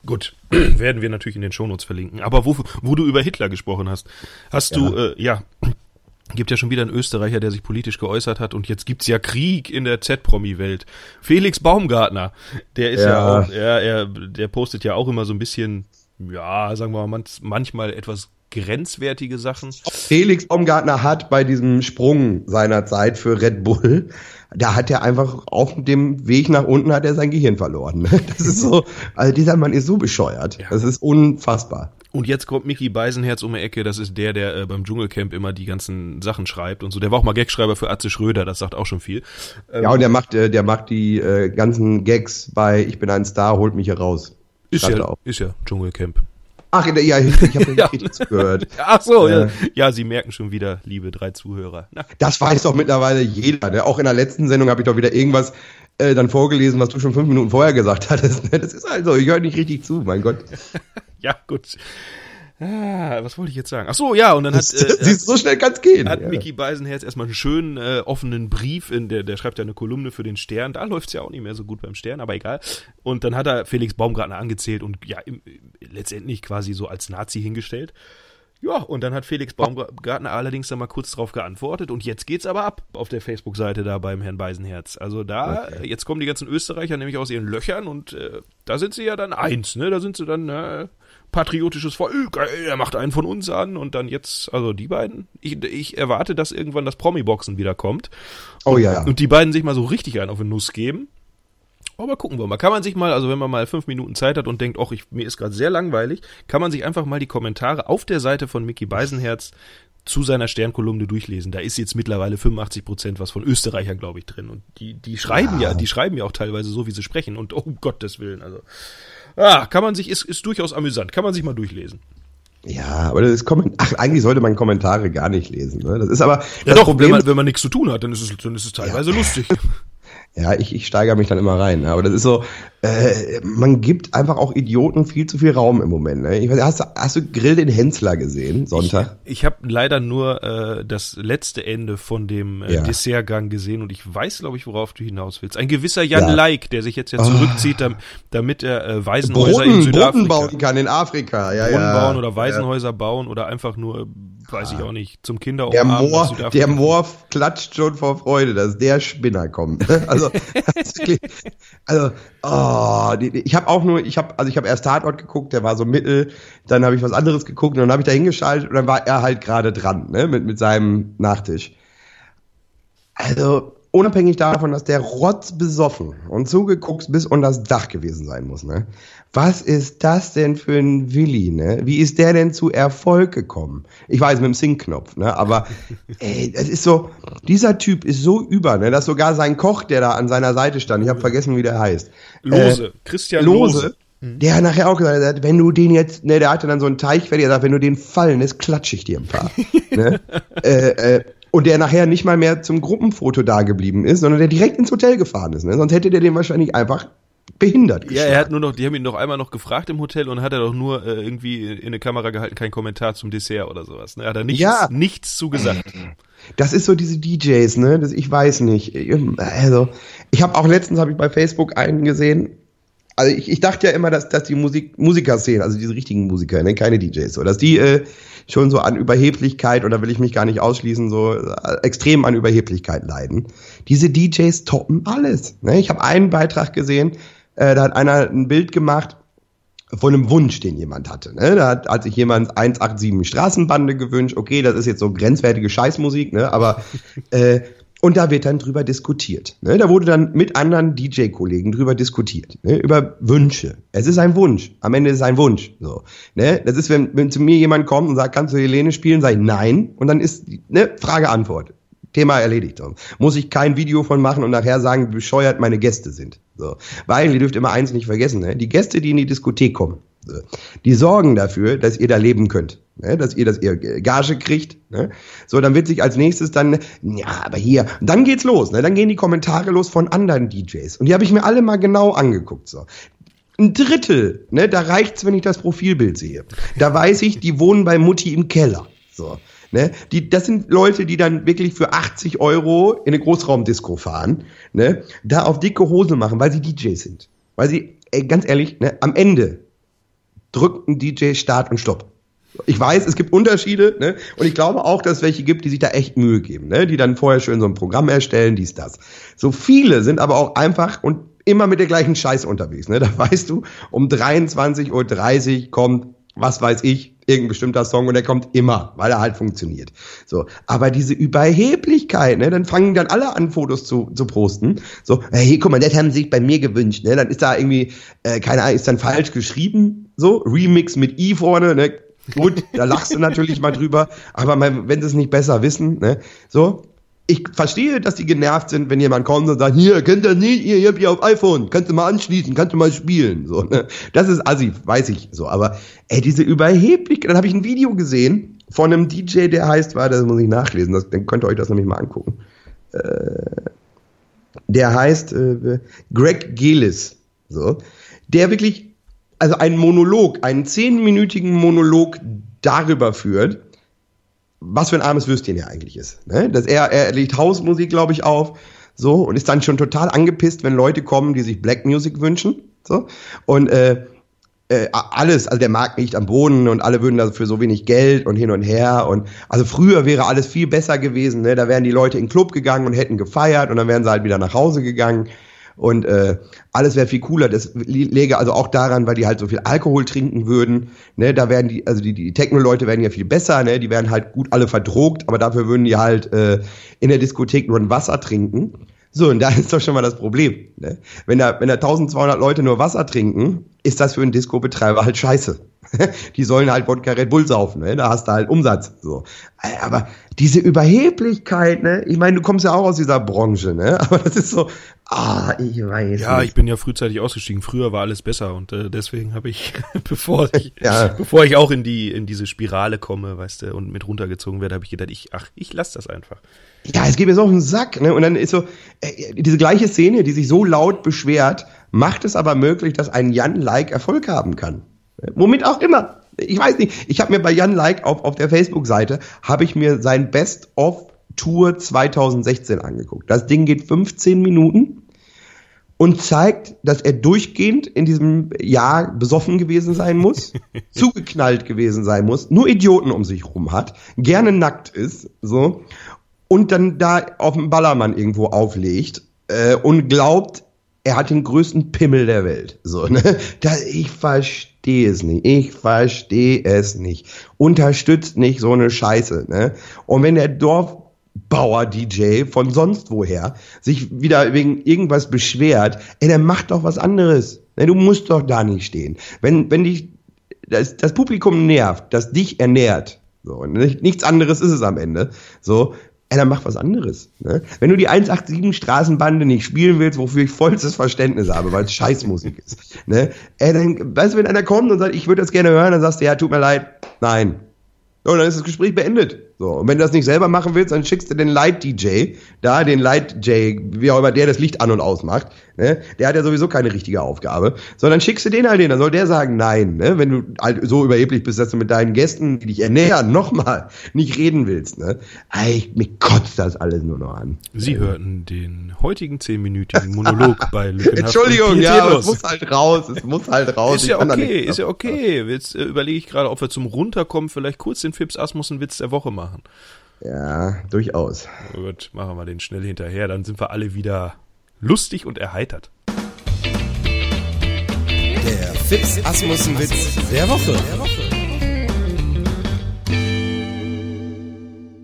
Gut, *clears throat* werden wir natürlich in den Shownotes verlinken. Aber wo, wo du über Hitler gesprochen hast, hast du, äh, ja, *clears throat* gibt ja schon wieder einen Österreicher, der sich politisch geäußert hat und jetzt gibt's ja Krieg in der Z-Promi-Welt. Felix Baumgartner, der ist ja, Ja. auch, er, er, der postet ja auch immer so ein bisschen, ja, sagen wir mal, manch- manchmal etwas grenzwertige Sachen. Felix Baumgartner hat bei diesem Sprung seiner Zeit für Red Bull, da hat er einfach auf dem Weg nach unten hat er sein Gehirn verloren. *laughs* Das ist so, also dieser Mann ist so bescheuert. Das ist unfassbar. Und jetzt kommt Mickey Beisenherz um die Ecke, das ist der, der äh, beim Dschungelcamp immer die ganzen Sachen schreibt und so. Der war auch mal Gagschreiber für Atze Schröder, das sagt auch schon viel. Ähm, Ja, und der macht, äh, der macht die äh, ganzen Gags bei Ich bin ein Star, holt mich hier raus. ist ja, auch. ist ja Dschungelcamp. Ach, ja, ich, ich habe *laughs* Ja. nicht richtig zugehört. Ach so, ja. Äh. ja, Sie merken schon wieder, liebe drei Zuhörer. Na, Das weiß doch mittlerweile jeder. Ne? Auch in der letzten Sendung habe ich doch wieder irgendwas äh, dann vorgelesen, was du schon fünf Minuten vorher gesagt hattest. ne? Das ist halt so, ich höre nicht richtig zu, mein Gott. *laughs* ja, gut. Ah, was wollte ich jetzt sagen? Ach so, ja, und dann hat, Das, äh, siehst du, so schnell kann's gehen. hat ja. Mickey Beisenherz erstmal einen schönen äh, offenen Brief, in der, der schreibt ja eine Kolumne für den Stern, da läuft's ja auch nicht mehr so gut beim Stern, aber egal. Und dann hat er Felix Baumgartner angezählt und ja, im, letztendlich quasi so als Nazi hingestellt. Ja, und dann hat Felix Baumgartner allerdings dann mal kurz drauf geantwortet und jetzt geht's aber ab auf der Facebook-Seite da beim Herrn Beisenherz. Also da, okay. jetzt kommen die ganzen Österreicher nämlich aus ihren Löchern und äh, da sind sie ja dann eins, ne? Da sind sie dann äh, patriotisches Volk, er macht einen von uns an und dann jetzt, also die beiden, ich, ich erwarte, dass irgendwann das Promi-Boxen wieder kommt. Oh ja. Und die beiden sich mal so richtig einen auf den Nuss geben. Aber gucken wir mal. Kann man sich mal, also wenn man mal fünf Minuten Zeit hat und denkt, ach, ich, mir ist gerade sehr langweilig, kann man sich einfach mal die Kommentare auf der Seite von Mickey Beisenherz zu seiner Sternkolumne durchlesen. Da ist jetzt mittlerweile 85 Prozent was von Österreichern, glaube ich, drin. Und die, die schreiben ja. ja, die schreiben ja auch teilweise so, wie sie sprechen. Und um Gottes Willen, also, ah, kann man sich, ist, ist durchaus amüsant. Kann man sich mal durchlesen. Ja, aber das ist ach, eigentlich sollte man Kommentare gar nicht lesen. Ne? Das ist aber ja das doch, Problem, wenn man, wenn man nichts zu tun hat, dann ist es, dann ist es teilweise ja. lustig. *laughs* Ja, ich, ich steigere mich dann immer rein. Ne? Aber das ist so, äh, man gibt einfach auch Idioten viel zu viel Raum im Moment. Ne? Ich weiß, hast, du, hast du Grill den Hensler gesehen, Sonntag? Ich, ich habe leider nur äh, das letzte Ende von dem äh, ja. Dessertgang gesehen und ich weiß, glaube ich, worauf du hinaus willst. Ein gewisser Jan ja. Like, der sich jetzt ja zurückzieht, oh. damit er äh, Waisenhäuser Brunnen, in Südafrika... Brunnen bauen kann in Afrika, ja, Brunnen ja. bauen oder Waisenhäuser baalso oder einfach nur weiß ich auch nicht, zum Kinder Der Moor, der Moor klatscht schon vor Freude, dass der Spinner kommt. Ne? Also, *laughs* also oh, ich habe auch nur, ich habe, also ich habe erst Tatort geguckt, der war so mittel, dann habe ich was anderes geguckt und dann habe ich da hingeschaltet und dann war er halt gerade dran, ne, mit, mit seinem Nachtisch. Also, unabhängig davon, dass der Rotz besoffen und zugeguckt bis unter das Dach gewesen sein muss, ne? Was ist das denn für ein Willi, ne? Wie ist der denn zu Erfolg gekommen? Ich weiß, mit dem Sync-Knopf, ne? Aber, *laughs* ey, es ist so, dieser Typ ist so über, ne? Dass sogar sein Koch, der da an seiner Seite stand, ich habe vergessen, wie der heißt. Lose, äh, Christian Lose. Lose. Mhm. Der nachher auch gesagt hat, wenn du den jetzt, ne, der hatte dann so einen Teich fertig, er sagt, wenn du den fallen lässt, klatsche ich dir ein paar. ne? *laughs* äh, äh, und der nachher nicht mal mehr zum Gruppenfoto da geblieben ist, sondern der direkt ins Hotel gefahren ist. Ne? Sonst hätte der den wahrscheinlich einfach behindert geschlagen. Ja, er hat nur noch, die haben ihn noch einmal noch gefragt im Hotel und hat er doch nur äh, irgendwie in eine Kamera gehalten, kein Kommentar zum Dessert oder sowas. Ne? Hat er nichts, ja. nichts zu gesagt. Das ist so diese DJs, ne? Das, ich weiß nicht. Also, ich habe auch letztens habe ich bei Facebook einen gesehen, also ich, ich dachte ja immer, dass, dass die Musik, Musiker sehen, also diese richtigen Musiker, ne, keine DJs, so, dass die äh, schon so an Überheblichkeit, oder will ich mich gar nicht ausschließen, so äh, extrem an Überheblichkeit leiden. Diese DJs toppen alles. Ne? Ich habe einen Beitrag gesehen, äh, da hat einer ein Bild gemacht von einem Wunsch, den jemand hatte. Ne? Da hat, hat sich jemand 187 Straßenbande gewünscht. Okay, das ist jetzt so grenzwertige Scheißmusik, ne? aber *laughs* äh, und da wird dann drüber diskutiert. Ne? Da wurde dann mit anderen DJ-Kollegen drüber diskutiert. Ne? Über Wünsche. Es ist ein Wunsch. Am Ende ist es ein Wunsch. So. Ne? Das ist, wenn, wenn zu mir jemand kommt und sagt, kannst du Helene spielen? Sag ich nein. Und dann ist ne, Frage-Antwort. Thema erledigt. Muss ich kein Video von machen und nachher sagen, wie bescheuert meine Gäste sind. So. Weil, ihr dürft immer eins nicht vergessen, ne? die Gäste, die in die Diskothek kommen, die sorgen dafür, dass ihr da leben könnt. Ne, dass ihr das ihr Gage kriegt. Ne? So, dann wird sich als nächstes dann, ja, aber hier, dann geht's los. Ne? Dann gehen die Kommentare los von anderen DJs. Und die habe ich mir alle mal genau angeguckt. So. Ein Drittel, ne, da reicht's, wenn ich das Profilbild sehe. Da weiß ich, die wohnen bei Mutti im Keller. So. Ne? Die, das sind Leute, die dann wirklich für 80 Euro in eine Großraumdisco fahren, ne? da auf dicke Hose machen, weil sie DJs sind. Weil sie, ey, ganz ehrlich, ne, am Ende drückt ein DJ Start und Stopp. Ich weiß, es gibt Unterschiede, ne? Und ich glaube auch, dass es welche gibt, die sich da echt Mühe geben, ne? Die dann vorher schön so ein Programm erstellen, dies, das. So viele sind aber auch einfach und immer mit der gleichen Scheiße unterwegs, ne? *laughs* Da weißt du, um 23.30 Uhr kommt, was weiß ich, irgendein bestimmter Song und der kommt immer, weil er halt funktioniert. So, aber diese Überheblichkeit, ne, dann fangen dann alle an Fotos zu, zu posten. So, hey, guck mal, das haben sie sich bei mir gewünscht, ne? Dann ist da irgendwie äh, keine Ahnung, ist dann falsch geschrieben, so Remix mit i vorne, ne? Gut, da lachst du natürlich mal drüber, aber wenn sie es nicht besser wissen, ne, so. Ich verstehe, dass die genervt sind, wenn jemand kommt und sagt, hier, könnt ihr nicht, ihr habt ja auf iPhone, kannst du mal anschließen, kannst du mal spielen, so, ne. Das ist assi, weiß ich, so, aber, ey, diese Überheblichkeit, dann habe ich ein Video gesehen von einem DJ, der heißt, war, das muss ich nachlesen, das, dann könnt ihr euch das nämlich mal angucken. Äh, der heißt äh, Greg Gillis, so, der wirklich also einen Monolog, einen zehnminütigen Monolog darüber führt, was für ein armes Würstchen er eigentlich ist. Ne? Dass er, er legt Hausmusik, glaube ich, auf, so, und ist dann schon total angepisst, wenn Leute kommen, die sich Black Music wünschen. So. Und äh, äh, alles, also der Markt liegt am Boden und alle würden dafür so wenig Geld und hin und her und also früher wäre alles viel besser gewesen, ne? da wären die Leute in den Club gegangen und hätten gefeiert und dann wären sie halt wieder nach Hause gegangen und äh, alles wäre viel cooler. Das läge also auch daran, weil die halt so viel Alkohol trinken würden. Ne, da werden die, also die, die Techno-Leute werden ja viel besser, ne? Die werden halt gut alle verdrogt, aber dafür würden die halt äh, in der Diskothek nur ein Wasser trinken. So, und da *laughs* ist doch schon mal das Problem. Ne? Wenn, da, wenn da 1200 Leute nur Wasser trinken, ist das für einen Disco-Betreiber halt scheiße. *laughs* Die sollen halt Wodka Red Bull saufen, ne? da hast du halt Umsatz. So. Aber diese Überheblichkeit, ne? ich meine, du kommst ja auch aus dieser Branche, ne? *laughs* aber das ist so, ah, ich weiß Ja, nicht. ich bin ja frühzeitig ausgestiegen. Früher war alles besser und äh, deswegen habe ich, *laughs* bevor ich, ja. bevor ich auch in die in diese Spirale komme, weißt du, und mit runtergezogen werde, habe ich gedacht, ich, ach, ich lass das einfach. Ja, es geht mir so auf den Sack, ne? Und dann ist so, äh, diese gleiche Szene, die sich so laut beschwert, macht es aber möglich, dass ein Jan Like Erfolg haben kann. Womit auch immer. Ich weiß nicht. Ich habe mir bei Jan Like auf, auf der Facebook-Seite, habe ich mir sein Best-of Tour 2016 angeguckt. Das Ding geht 15 Minuten und zeigt, dass er durchgehend in diesem Jahr besoffen gewesen sein muss, *laughs* zugeknallt gewesen sein muss, nur Idioten um sich rum hat, gerne nackt ist, so und dann da auf dem Ballermann irgendwo auflegt äh, und glaubt, er hat den größten Pimmel der Welt. So, ne? Da, ich verstehe es nicht. Ich verstehe es nicht. Unterstützt nicht so eine Scheiße. Ne? Und wenn der Dorfbauer-DJ von sonst woher sich wieder wegen irgendwas beschwert, ey, dann mach doch was anderes. Ne? Du musst doch da nicht stehen. Wenn, wenn dich das, das Publikum nervt, das dich ernährt, so, nichts anderes ist es am Ende. So, ey, dann mach was anderes. Ne? Wenn du die 187 Straßenbande nicht spielen willst, wofür ich vollstes Verständnis habe, weil es Scheißmusik ist, ne? ey, dann, weißt du, wenn einer kommt und sagt, ich würde das gerne hören, dann sagst du, ja, tut mir leid, nein. Und dann ist das Gespräch beendet. So, und wenn du das nicht selber machen willst, dann schickst du den Light-DJ, da, den Light-J, wie auch immer der das Licht an- und ausmacht, ne? Der hat ja sowieso keine richtige Aufgabe. Sondern schickst du den halt hin, dann soll der sagen, nein, ne? Wenn du halt so überheblich bist, dass du mit deinen Gästen, die dich ernähren, *laughs* nochmal nicht reden willst, ne? Ey, mir kotzt das alles nur noch an. Sie hörten den heutigen zehnminütigen Monolog *laughs* bei Lückenhaft Entschuldigung, ja, es muss halt raus, es muss halt raus. Ist ja okay, ist ja okay. Jetzt äh, überlege ich gerade, ob wir zum Runterkommen vielleicht kurz den Fips Asmussen Witz der Woche machen. Ja, durchaus. Gut, machen wir den schnell hinterher, dann sind wir alle wieder lustig und erheitert. Der Fips Asmussen Witz der Woche.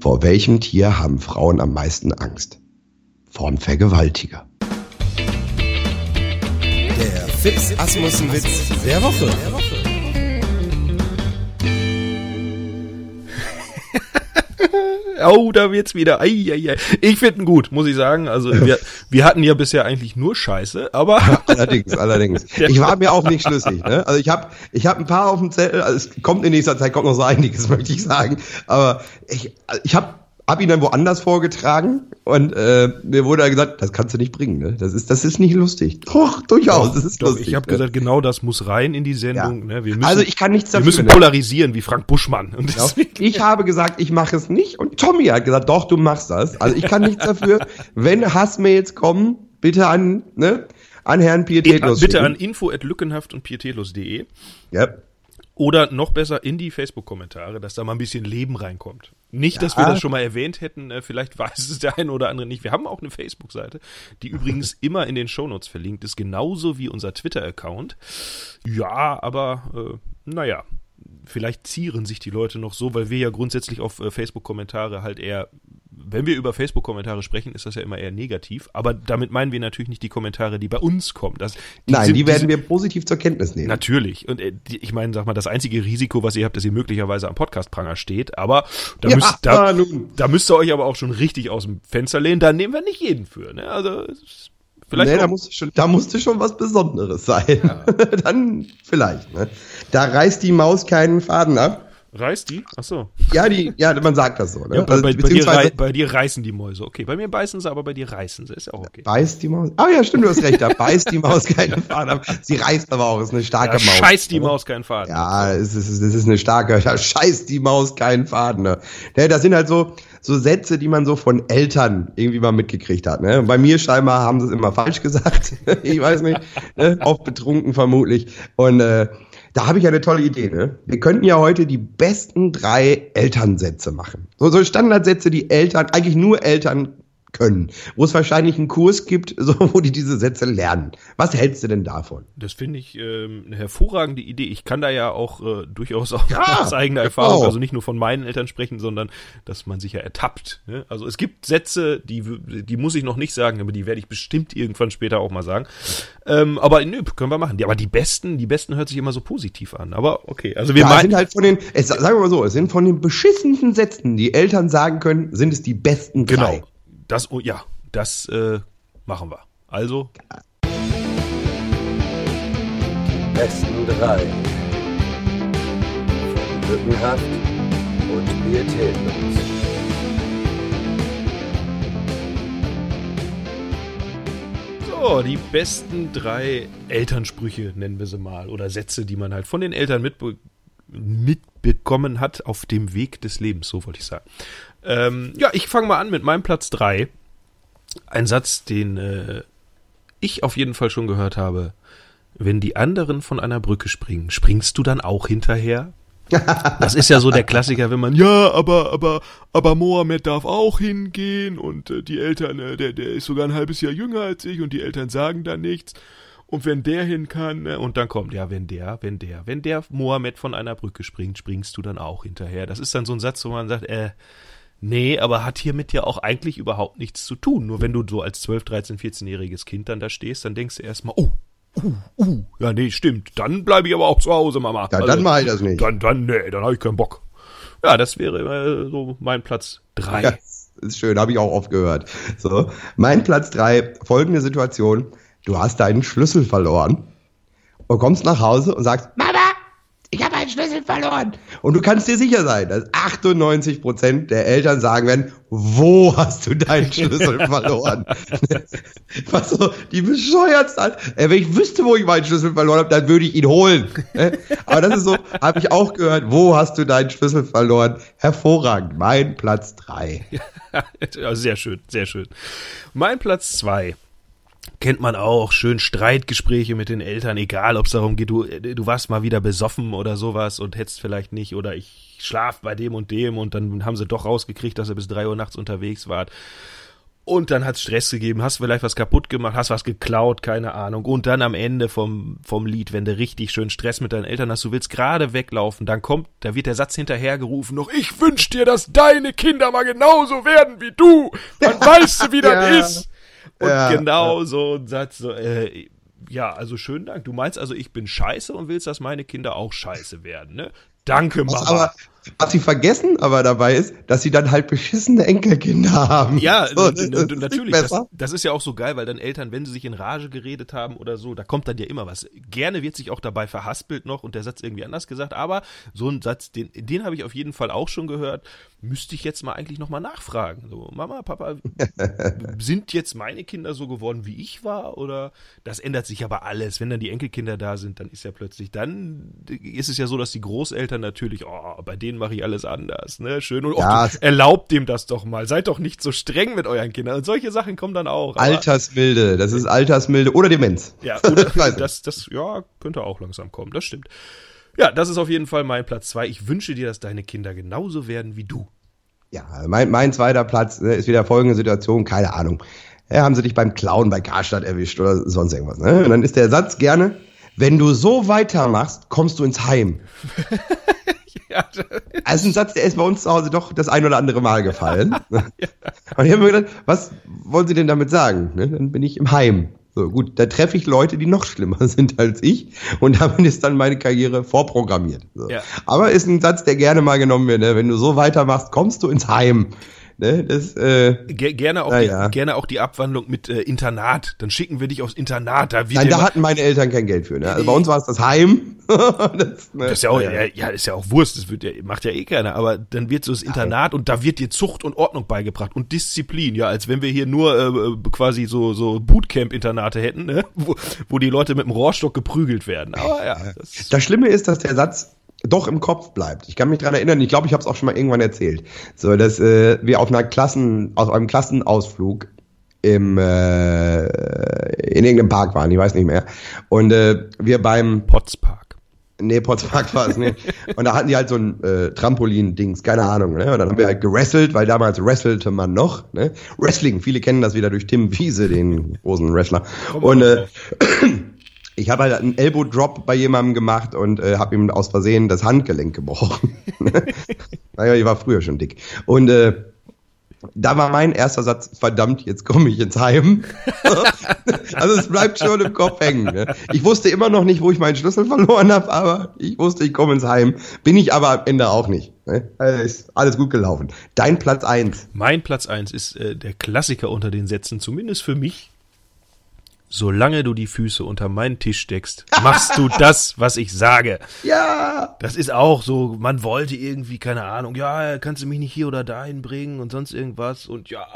Vor welchem Tier haben Frauen am meisten Angst? Vor einem Vergewaltiger. Der Fips Asmussen Witz der Woche. Oh, da wird's wieder. Ei, ei, ei. Ich finde ihn gut, muss ich sagen. Also *laughs* wir, wir hatten ja bisher eigentlich nur Scheiße, aber *laughs* allerdings, allerdings. Ich war mir auch nicht schlüssig. Ne? Also ich habe ich hab ein paar auf dem Zettel. Also es kommt in nächster Zeit kommt noch so einiges, *laughs* möchte ich sagen. Aber ich, ich habe hab ihn dann woanders vorgetragen und äh, mir wurde dann gesagt, das kannst du nicht bringen, ne? Das ist das ist nicht lustig. Doch, durchaus, das ist doch, lustig. Ich habe ne? gesagt, genau das muss rein in die Sendung. Ja. Ne? Wir müssen, also ich kann nichts dafür. wir müssen ne? polarisieren wie Frank Buschmann. Ja. Ich habe gesagt, ich mache es nicht und Tommy hat gesagt, doch, du machst das. Also ich kann nichts dafür. *laughs* Wenn Hassmails kommen, bitte an, ne, an Herrn Pietätlos. bitte an info@lückenhaft und pietätlos.de Ja. Oder noch besser in die Facebook-Kommentare, dass da mal ein bisschen Leben reinkommt. Nicht, dass Ja. wir das schon mal erwähnt hätten, äh, vielleicht *laughs* weiß es der eine oder andere nicht. Wir haben auch eine Facebook-Seite, die übrigens *laughs* immer in den Shownotes verlinkt ist, genauso wie unser Twitter-Account. Ja, aber äh, naja, vielleicht zieren sich die Leute noch so, weil wir ja grundsätzlich auf äh, Facebook-Kommentare halt eher, wenn wir über Facebook-Kommentare sprechen, ist das ja immer eher negativ. Aber damit meinen wir natürlich nicht die Kommentare, die bei uns kommen. Das, Nein, sind- die werden sind- wir positiv zur Kenntnis nehmen. Natürlich. Und äh, die, ich meine, sag mal, das einzige Risiko, was ihr habt, dass ihr möglicherweise am Podcast-Pranger steht. Aber da, Ja, müsst, da, ah, da müsst ihr euch aber auch schon richtig aus dem Fenster lehnen. Da nehmen wir nicht jeden für. Ne? Also vielleicht nee, da musste schon, da musste schon was Besonderes sein. *laughs* Dann vielleicht. Ne? Da reißt die Maus keinen Faden ab. Reißt die? Ach so. Ja, die, ja, man sagt das so. Ne? Ja, bei, Also, bei, bei, dir beziehungsweise rei bei dir reißen die Mäuse. Okay, bei mir beißen sie, aber bei dir reißen sie. Ist ja auch okay. beißt die Maus. Ah ja, stimmt, du hast recht. Da beißt die Maus keinen Faden. Sie reißt aber auch, ist eine starke Da Maus. scheißt die ne? Maus keinen Faden. Ja, es ist, es ist eine starke, da scheißt die Maus keinen Faden. Ne? Ne, das sind halt so, so Sätze, die man so von Eltern irgendwie mal mitgekriegt hat. Ne? Bei mir scheinbar haben sie es immer falsch gesagt. *laughs* ich weiß nicht. Ne? Oft betrunken vermutlich. Und äh, Da habe ich ja eine tolle Idee, ne? Wir könnten ja heute die besten drei Elternsätze machen. So, so Standardsätze, die Eltern, eigentlich nur Eltern können, wo es wahrscheinlich einen Kurs gibt, *laughs* so, wo die diese Sätze lernen. Was hältst du denn davon? Das finde ich ähm, eine hervorragende Idee. Ich kann da ja auch äh, durchaus auch Ja, *laughs* aus eigener Erfahrung, genau. also nicht nur von meinen Eltern sprechen, sondern dass man sich ja ertappt. Ne? Also es gibt Sätze, die, die muss ich noch nicht sagen, aber die werde ich bestimmt irgendwann später auch mal sagen. Ähm, aber nö, können wir machen. Die, aber die besten, die besten hört sich immer so positiv an. Aber okay, also wir ja, es meinen sind halt von den, es, sagen wir mal so, es sind von den beschissensten Sätzen, die Eltern sagen können, sind es die besten drei. genau. Das, oh, ja, das äh, machen wir. Also Besten drei. Lückenhaft und pietätlos. So, die besten drei Elternsprüche nennen wir sie mal oder Sätze, die man halt von den Eltern mitbe mitbekommen hat auf dem Weg des Lebens, so wollte ich sagen. Ähm, ja, ich fange mal an mit meinem Platz drei. Ein Satz, den äh, ich auf jeden Fall schon gehört habe. Wenn die anderen von einer Brücke springen, springst du dann auch hinterher? *laughs* Das ist ja so der Klassiker, wenn man, ja, aber, aber, aber Mohammed darf auch hingehen und äh, die Eltern, äh, der, der ist sogar ein halbes Jahr jünger als ich und die Eltern sagen da nichts. Und wenn der hin kann, ne, und dann kommt, ja, wenn der, wenn der, wenn der Mohammed von einer Brücke springt, springst du dann auch hinterher. Das ist dann so ein Satz, wo man sagt, äh, nee, aber hat hiermit ja auch eigentlich überhaupt nichts zu tun. Nur wenn du so als 12, 13, 14-jähriges Kind dann da stehst, dann denkst du erstmal, oh, uh, uh, ja, nee, stimmt. Dann bleibe ich aber auch zu Hause, Mama. Ja, dann mach ich das nicht. Dann, dann, nee, dann habe ich keinen Bock. Ja, das wäre äh, so mein Platz drei. Ja, ist schön, habe ich auch oft gehört. So, mein Platz drei, folgende Situation. Du hast deinen Schlüssel verloren und kommst nach Hause und sagst, Mama, ich habe einen Schlüssel verloren. Und du kannst dir sicher sein, dass 98 Prozent der Eltern sagen werden, wo hast du deinen *laughs* Schlüssel verloren? Was so, die bescheuert sind. Äh, wenn ich wüsste, wo ich meinen Schlüssel verloren habe, dann würde ich ihn holen. Aber das ist so, habe ich auch gehört, wo hast du deinen Schlüssel verloren? Hervorragend, mein Platz drei. *laughs* Ja, sehr schön, sehr schön. Mein Platz zwei kennt man auch, schön Streitgespräche mit den Eltern, egal ob es darum geht, du, du warst mal wieder besoffen oder sowas und hättest vielleicht nicht oder ich schlaf bei dem und dem und dann haben sie doch rausgekriegt, dass ihr bis drei Uhr nachts unterwegs wart. Und dann hat's Stress gegeben, hast vielleicht was kaputt gemacht, hast was geklaut, keine Ahnung. Und dann am Ende vom, vom Lied, wenn du richtig schön Stress mit deinen Eltern hast, du willst gerade weglaufen, dann kommt, da wird der Satz hinterhergerufen, noch ich wünsch dir, dass deine Kinder mal genauso werden wie du. Dann weißt du, wie das Ja. ist. Und Ja. genau so ein Satz, so, äh, ja, also schönen Dank. Du meinst also, ich bin scheiße und willst, dass meine Kinder auch scheiße werden, ne? Danke, Mama. aber, was sie vergessen aber dabei ist, dass sie dann halt beschissene Enkelkinder haben. Ja, So, natürlich. Das, das ist ja auch so geil, weil dann Eltern, wenn sie sich in Rage geredet haben oder so, da kommt dann ja immer was. Gerne wird sich auch dabei verhaspelt noch und der Satz irgendwie anders gesagt, aber so ein Satz, den, den habe ich auf jeden Fall auch schon gehört. Müsste ich jetzt mal eigentlich nochmal nachfragen. So, Mama, Papa, *laughs* sind jetzt meine Kinder so geworden, wie ich war? Oder das ändert sich aber alles. Wenn dann die Enkelkinder da sind, dann ist ja plötzlich, dann ist es ja so, dass die Großeltern natürlich, oh, bei denen mache ich alles anders, ne? Schön. Und Ja, es- erlaubt dem das doch mal. Seid doch nicht so streng mit euren Kindern. Und solche Sachen kommen dann auch. Altersmilde, das ist Altersmilde oder Demenz. Ja, *laughs* oder, das, das, ja, könnte auch langsam kommen, das stimmt. Ja, das ist auf jeden Fall mein Platz zwei. Ich wünsche dir, dass deine Kinder genauso werden wie du. Ja, mein, mein zweiter Platz ne, ist wieder folgende Situation, keine Ahnung. Ja, haben sie dich beim Klauen bei Karstadt erwischt oder sonst irgendwas. Ne? Und dann ist der Satz gerne, wenn du so weitermachst, kommst du ins Heim. *laughs* Also ein Satz, der ist bei uns zu Hause doch das ein oder andere Mal gefallen. *laughs* Und ich habe mir gedacht, was wollen Sie denn damit sagen? Ne? Dann bin ich im Heim. So, gut, da treffe ich Leute, die noch schlimmer *laughs* sind als ich und damit ist dann meine Karriere vorprogrammiert. So. Ja. Aber ist ein Satz, der gerne mal genommen wird. Ne? Wenn du so weitermachst, kommst du ins Heim. Ne? Das, äh, Ge gerne, auch Na die, gerne auch die Abwandlung mit äh, Internat. Dann schicken wir dich aufs Internat. Da nein, da hatten meine Eltern kein Geld für. Ne? Also bei uns war es das Heim. *laughs* das, ne? Das ist ja auch, ja, ja, ist ja auch Wurst, das wird ja, macht ja eh keiner, aber dann wird so das Internat und da wird dir Zucht und Ordnung beigebracht und Disziplin, ja, als wenn wir hier nur äh, quasi so, so Bootcamp-Internate hätten, ne? *laughs* wo, wo die Leute mit dem Rohrstock geprügelt werden. Aber ja, das, Das Schlimme ist, dass der Satz doch im Kopf bleibt. Ich kann mich dran erinnern, ich glaube, ich habe es auch schon mal irgendwann erzählt. So, dass äh, wir auf einer Klassen, auf einem Klassenausflug im äh, in irgendeinem Park waren, ich weiß nicht mehr. Und äh, wir beim Potspark. Nee, Potspark war es nicht. *laughs* Und da hatten die halt so ein äh, Trampolin-Dings, keine Ahnung. Ne? Und dann haben wir halt gewrestelt, weil damals wrestelte man noch. Ne? Wrestling, viele kennen das wieder durch Tim Wiese, den großen Wrestler. Und äh, *clears throat* ich habe halt einen Elbow-Drop bei jemandem gemacht und äh, habe ihm aus Versehen das Handgelenk gebrochen. *laughs* naja, ich war früher schon dick. Und äh, da war mein erster Satz, verdammt, jetzt komme ich ins Heim. *laughs* also es bleibt schon im Kopf hängen. Ne? Ich wusste immer noch nicht, wo ich meinen Schlüssel verloren habe, aber ich wusste, ich komme ins Heim. Bin ich aber am Ende auch nicht. Ne? Also ist alles gut gelaufen. Dein Platz eins. Mein Platz eins ist äh, der Klassiker unter den Sätzen, zumindest für mich. Solange du die Füße unter meinen Tisch steckst, machst du *laughs* das, was ich sage. Ja. Das ist auch so, man wollte irgendwie, keine Ahnung, ja, kannst du mich nicht hier oder dahin bringen und sonst irgendwas und ja,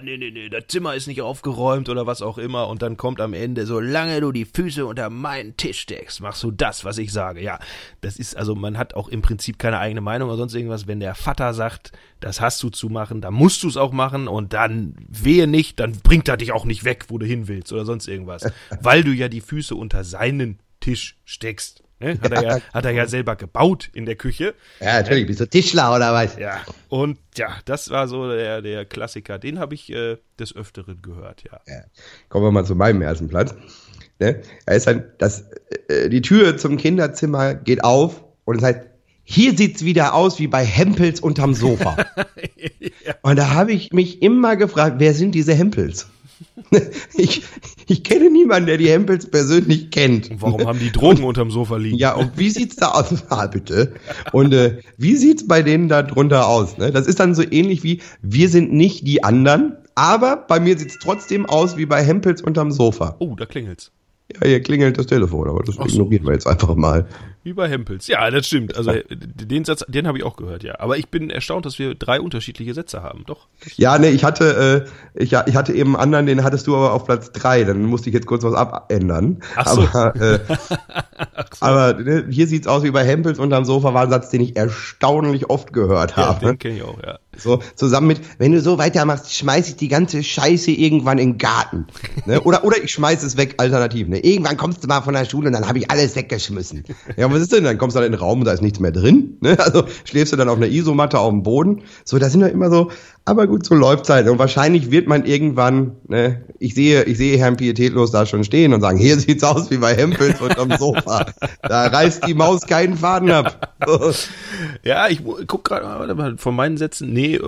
nee, nee, nee, das Zimmer ist nicht aufgeräumt oder was auch immer und dann kommt am Ende, solange du die Füße unter meinen Tisch steckst, machst du das, was ich sage. Ja, das ist, also man hat auch im Prinzip keine eigene Meinung oder sonst irgendwas. Wenn der Vater sagt, das hast du zu machen, dann musst du es auch machen und dann wehe nicht, dann bringt er dich auch nicht weg, wo du hin willst oder sonst irgendwas, *laughs* weil du ja die Füße unter seinen Tisch steckst. Ne? Hat, er ja, hat er ja selber gebaut in der Küche. Ja, natürlich, bist du Tischler oder was? Ja, und ja, das war so der, der Klassiker. Den habe ich äh, des Öfteren gehört, ja. ja. Kommen wir mal zu meinem ersten Platz. Ne? Da ist dann das, äh, die Tür zum Kinderzimmer geht auf und es heißt, hier sieht's wieder aus wie bei Hempels unterm Sofa. *laughs* ja. Und da habe ich mich immer gefragt, wer sind diese Hempels? *laughs* ich, ich kenne niemanden, der die Hempels persönlich kennt. Und warum haben die Drogen und, unterm Sofa liegen? Ja, und wie sieht's da aus? *laughs* Ah, bitte. Und äh, wie sieht's bei denen da drunter aus? Ne? Das ist dann so ähnlich wie, wir sind nicht die anderen, aber bei mir sieht's trotzdem aus wie bei Hempels unterm Sofa. Oh, da klingelt's. Ja, hier klingelt das Telefon, aber das so. ignorieren wir jetzt einfach mal. Wie bei Hempels. Ja, das stimmt. Also *laughs* den Satz, den habe ich auch gehört, ja. Aber ich bin erstaunt, dass wir drei unterschiedliche Sätze haben. Doch. Ja, nee, ich hatte, äh, ich, ich hatte eben einen anderen, den hattest du aber auf Platz drei. Dann musste ich jetzt kurz was abändern. Ach so. Aber, äh, *laughs* Ach so. aber ne, hier sieht's aus wie bei Hempels unterm Sofa war ein Satz, den ich erstaunlich oft gehört habe. Ja, den kenne ich auch, ja. So, zusammen mit, wenn du so weitermachst, schmeiß ich die ganze Scheiße irgendwann in den Garten. Ne? Oder, oder ich schmeiß es weg, alternativ. Ne? Irgendwann kommst du mal von der Schule und dann habe ich alles weggeschmissen. Ja, was ist denn? Dann kommst du dann in den Raum und da ist nichts mehr drin. Ne? Also schläfst du dann auf einer Isomatte auf dem Boden. So, da sind wir immer so, aber gut, so läuft's halt. Und wahrscheinlich wird man irgendwann, ne, ich sehe, ich sehe Herrn Pietätlos da schon stehen und sagen, hier sieht's aus wie bei Hempels unterm Sofa. Da reißt die Maus keinen Faden ab. *laughs* ja, ich guck gerade von meinen Sätzen, nee,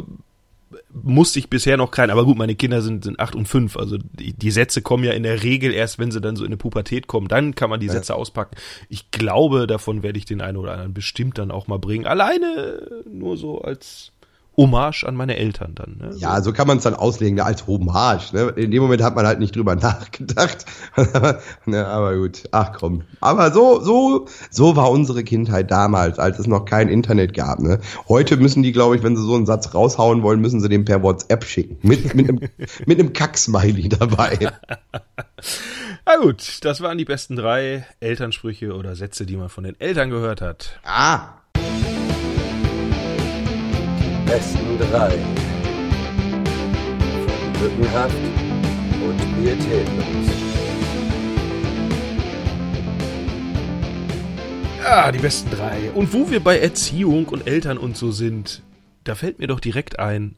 musste ich bisher noch keinen, aber gut, meine Kinder sind, sind acht und fünf, also die, die Sätze kommen ja in der Regel erst, wenn sie dann so in eine Pubertät kommen, dann kann man die Sätze ja. auspacken. Ich glaube, davon werde ich den einen oder anderen bestimmt dann auch mal bringen. Alleine nur so als Hommage an meine Eltern dann. Ne? Ja, so kann man es dann auslegen, ne, als Hommage. Ne? In dem Moment hat man halt nicht drüber *laughs* nachgedacht. *laughs* ne, aber gut, ach komm. Aber so, so, so war unsere Kindheit damals, als es noch kein Internet gab. Ne? Heute müssen die, glaube ich, wenn sie so einen Satz raushauen wollen, müssen sie den per WhatsApp schicken. Mit, mit einem, *laughs* mit einem Kack-Smiley dabei. Na gut, das waren die besten drei Elternsprüche oder Sätze, die man von den Eltern gehört hat. Ah, besten drei. Lückenhaft und Pietätlos. Ja, die besten drei. Und wo wir bei Erziehung und Eltern und so sind, da fällt mir doch direkt ein,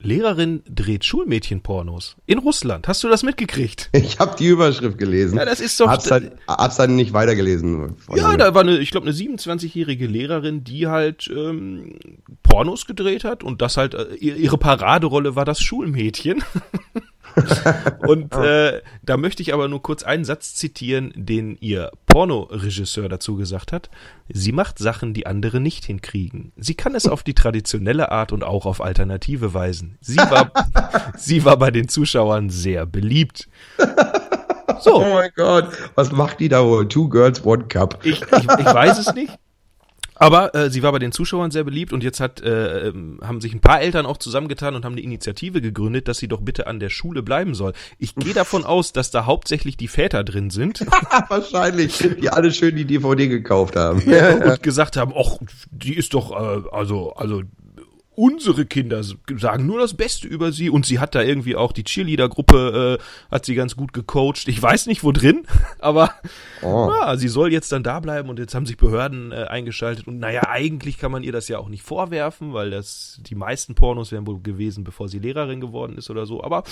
Lehrerin dreht Schulmädchenpornos in Russland. Hast du das mitgekriegt? *laughs* Ich habe die Überschrift gelesen. Ja, das ist doch. Hab's dann, hab's dann nicht weitergelesen. Ja, da war eine, ich glaube, eine 27-jährige Lehrerin, die halt ähm, Pornos gedreht hat und das halt äh, ihre Paraderolle war das Schulmädchen. *laughs* *laughs* Und äh, da möchte ich aber nur kurz einen Satz zitieren, den ihr Pornoregisseur dazu gesagt hat. Sie macht Sachen, die andere nicht hinkriegen. Sie kann es auf die traditionelle Art und auch auf alternative Weisen. Sie war, *laughs* sie war bei den Zuschauern sehr beliebt. *laughs* So. Oh mein Gott, was macht die da wohl? Two Girls, One Cup. Ich, ich, ich weiß es nicht. Aber äh, sie war bei den Zuschauern sehr beliebt und jetzt hat, äh, ähm, haben sich ein paar Eltern auch zusammengetan und haben eine Initiative gegründet, dass sie doch bitte an der Schule bleiben soll. Ich gehe davon *laughs* aus, dass da hauptsächlich die Väter drin sind. *laughs* Wahrscheinlich, die alle schön die DVD gekauft haben. *laughs* Ja, und gesagt haben, ach, die ist doch, äh, also, also unsere Kinder sagen nur das Beste über sie und sie hat da irgendwie auch die Cheerleader-Gruppe, äh, hat sie ganz gut gecoacht. Ich weiß nicht, wo drin, *laughs* aber oh. ja, sie soll jetzt dann da bleiben und jetzt haben sich Behörden äh, eingeschaltet und naja, eigentlich kann man ihr das ja auch nicht vorwerfen, weil das die meisten Pornos wären wohl gewesen, bevor sie Lehrerin geworden ist oder so, aber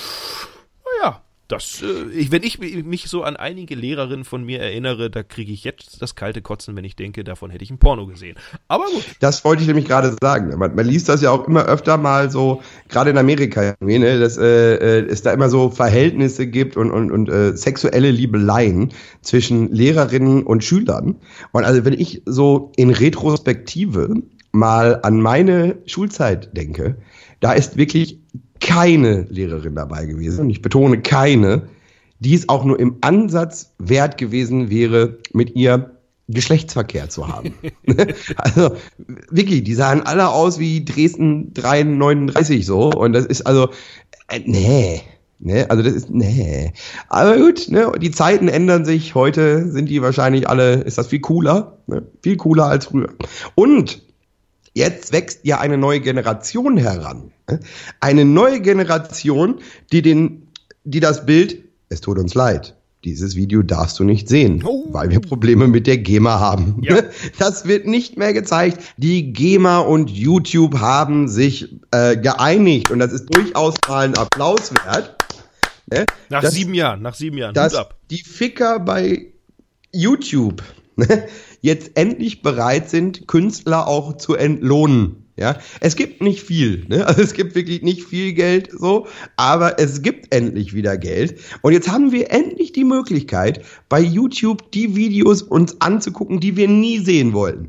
naja, das, äh, ich, wenn ich mich so an einige Lehrerinnen von mir erinnere, da kriege ich jetzt das kalte Kotzen, wenn ich denke, davon hätte ich ein Porno gesehen. Aber gut. Das wollte ich nämlich gerade sagen. Man, man, liest das ja auch immer öfter mal so, gerade in Amerika, ne, dass äh, äh, es da immer so Verhältnisse gibt und, und, und äh, sexuelle Liebeleien zwischen Lehrerinnen und Schülern. Und also wenn ich so in Retrospektive mal an meine Schulzeit denke, da ist wirklich keine Lehrerin dabei gewesen, und ich betone keine, die es auch nur im Ansatz wert gewesen wäre, mit ihr Geschlechtsverkehr zu haben. *laughs* *laughs* also wirklich, die sahen alle aus wie Dresden 339 so und das ist also äh, nee, ne, also das ist nee. Aber gut, ne, die Zeiten ändern sich. Heute sind die wahrscheinlich alle, ist das viel cooler, ne? viel cooler als früher. Und Jetzt wächst ja eine neue Generation heran. Eine neue Generation, die den, die das Bild, es tut uns leid, dieses Video darfst du nicht sehen, oh. weil wir Probleme mit der GEMA haben. Ja. Das wird nicht mehr gezeigt. Die GEMA und YouTube haben sich äh, geeinigt und das ist durchaus mal ein Applaus wert. Ne? Nach dass, sieben Jahren, nach sieben Jahren. Dass die Ficker bei YouTube ne, jetzt endlich bereit sind, Künstler auch zu entlohnen. Ja, es gibt nicht viel, ne? also es gibt wirklich nicht viel Geld so, aber es gibt endlich wieder Geld. Und jetzt haben wir endlich die Möglichkeit, bei YouTube die Videos uns anzugucken, die wir nie sehen wollten.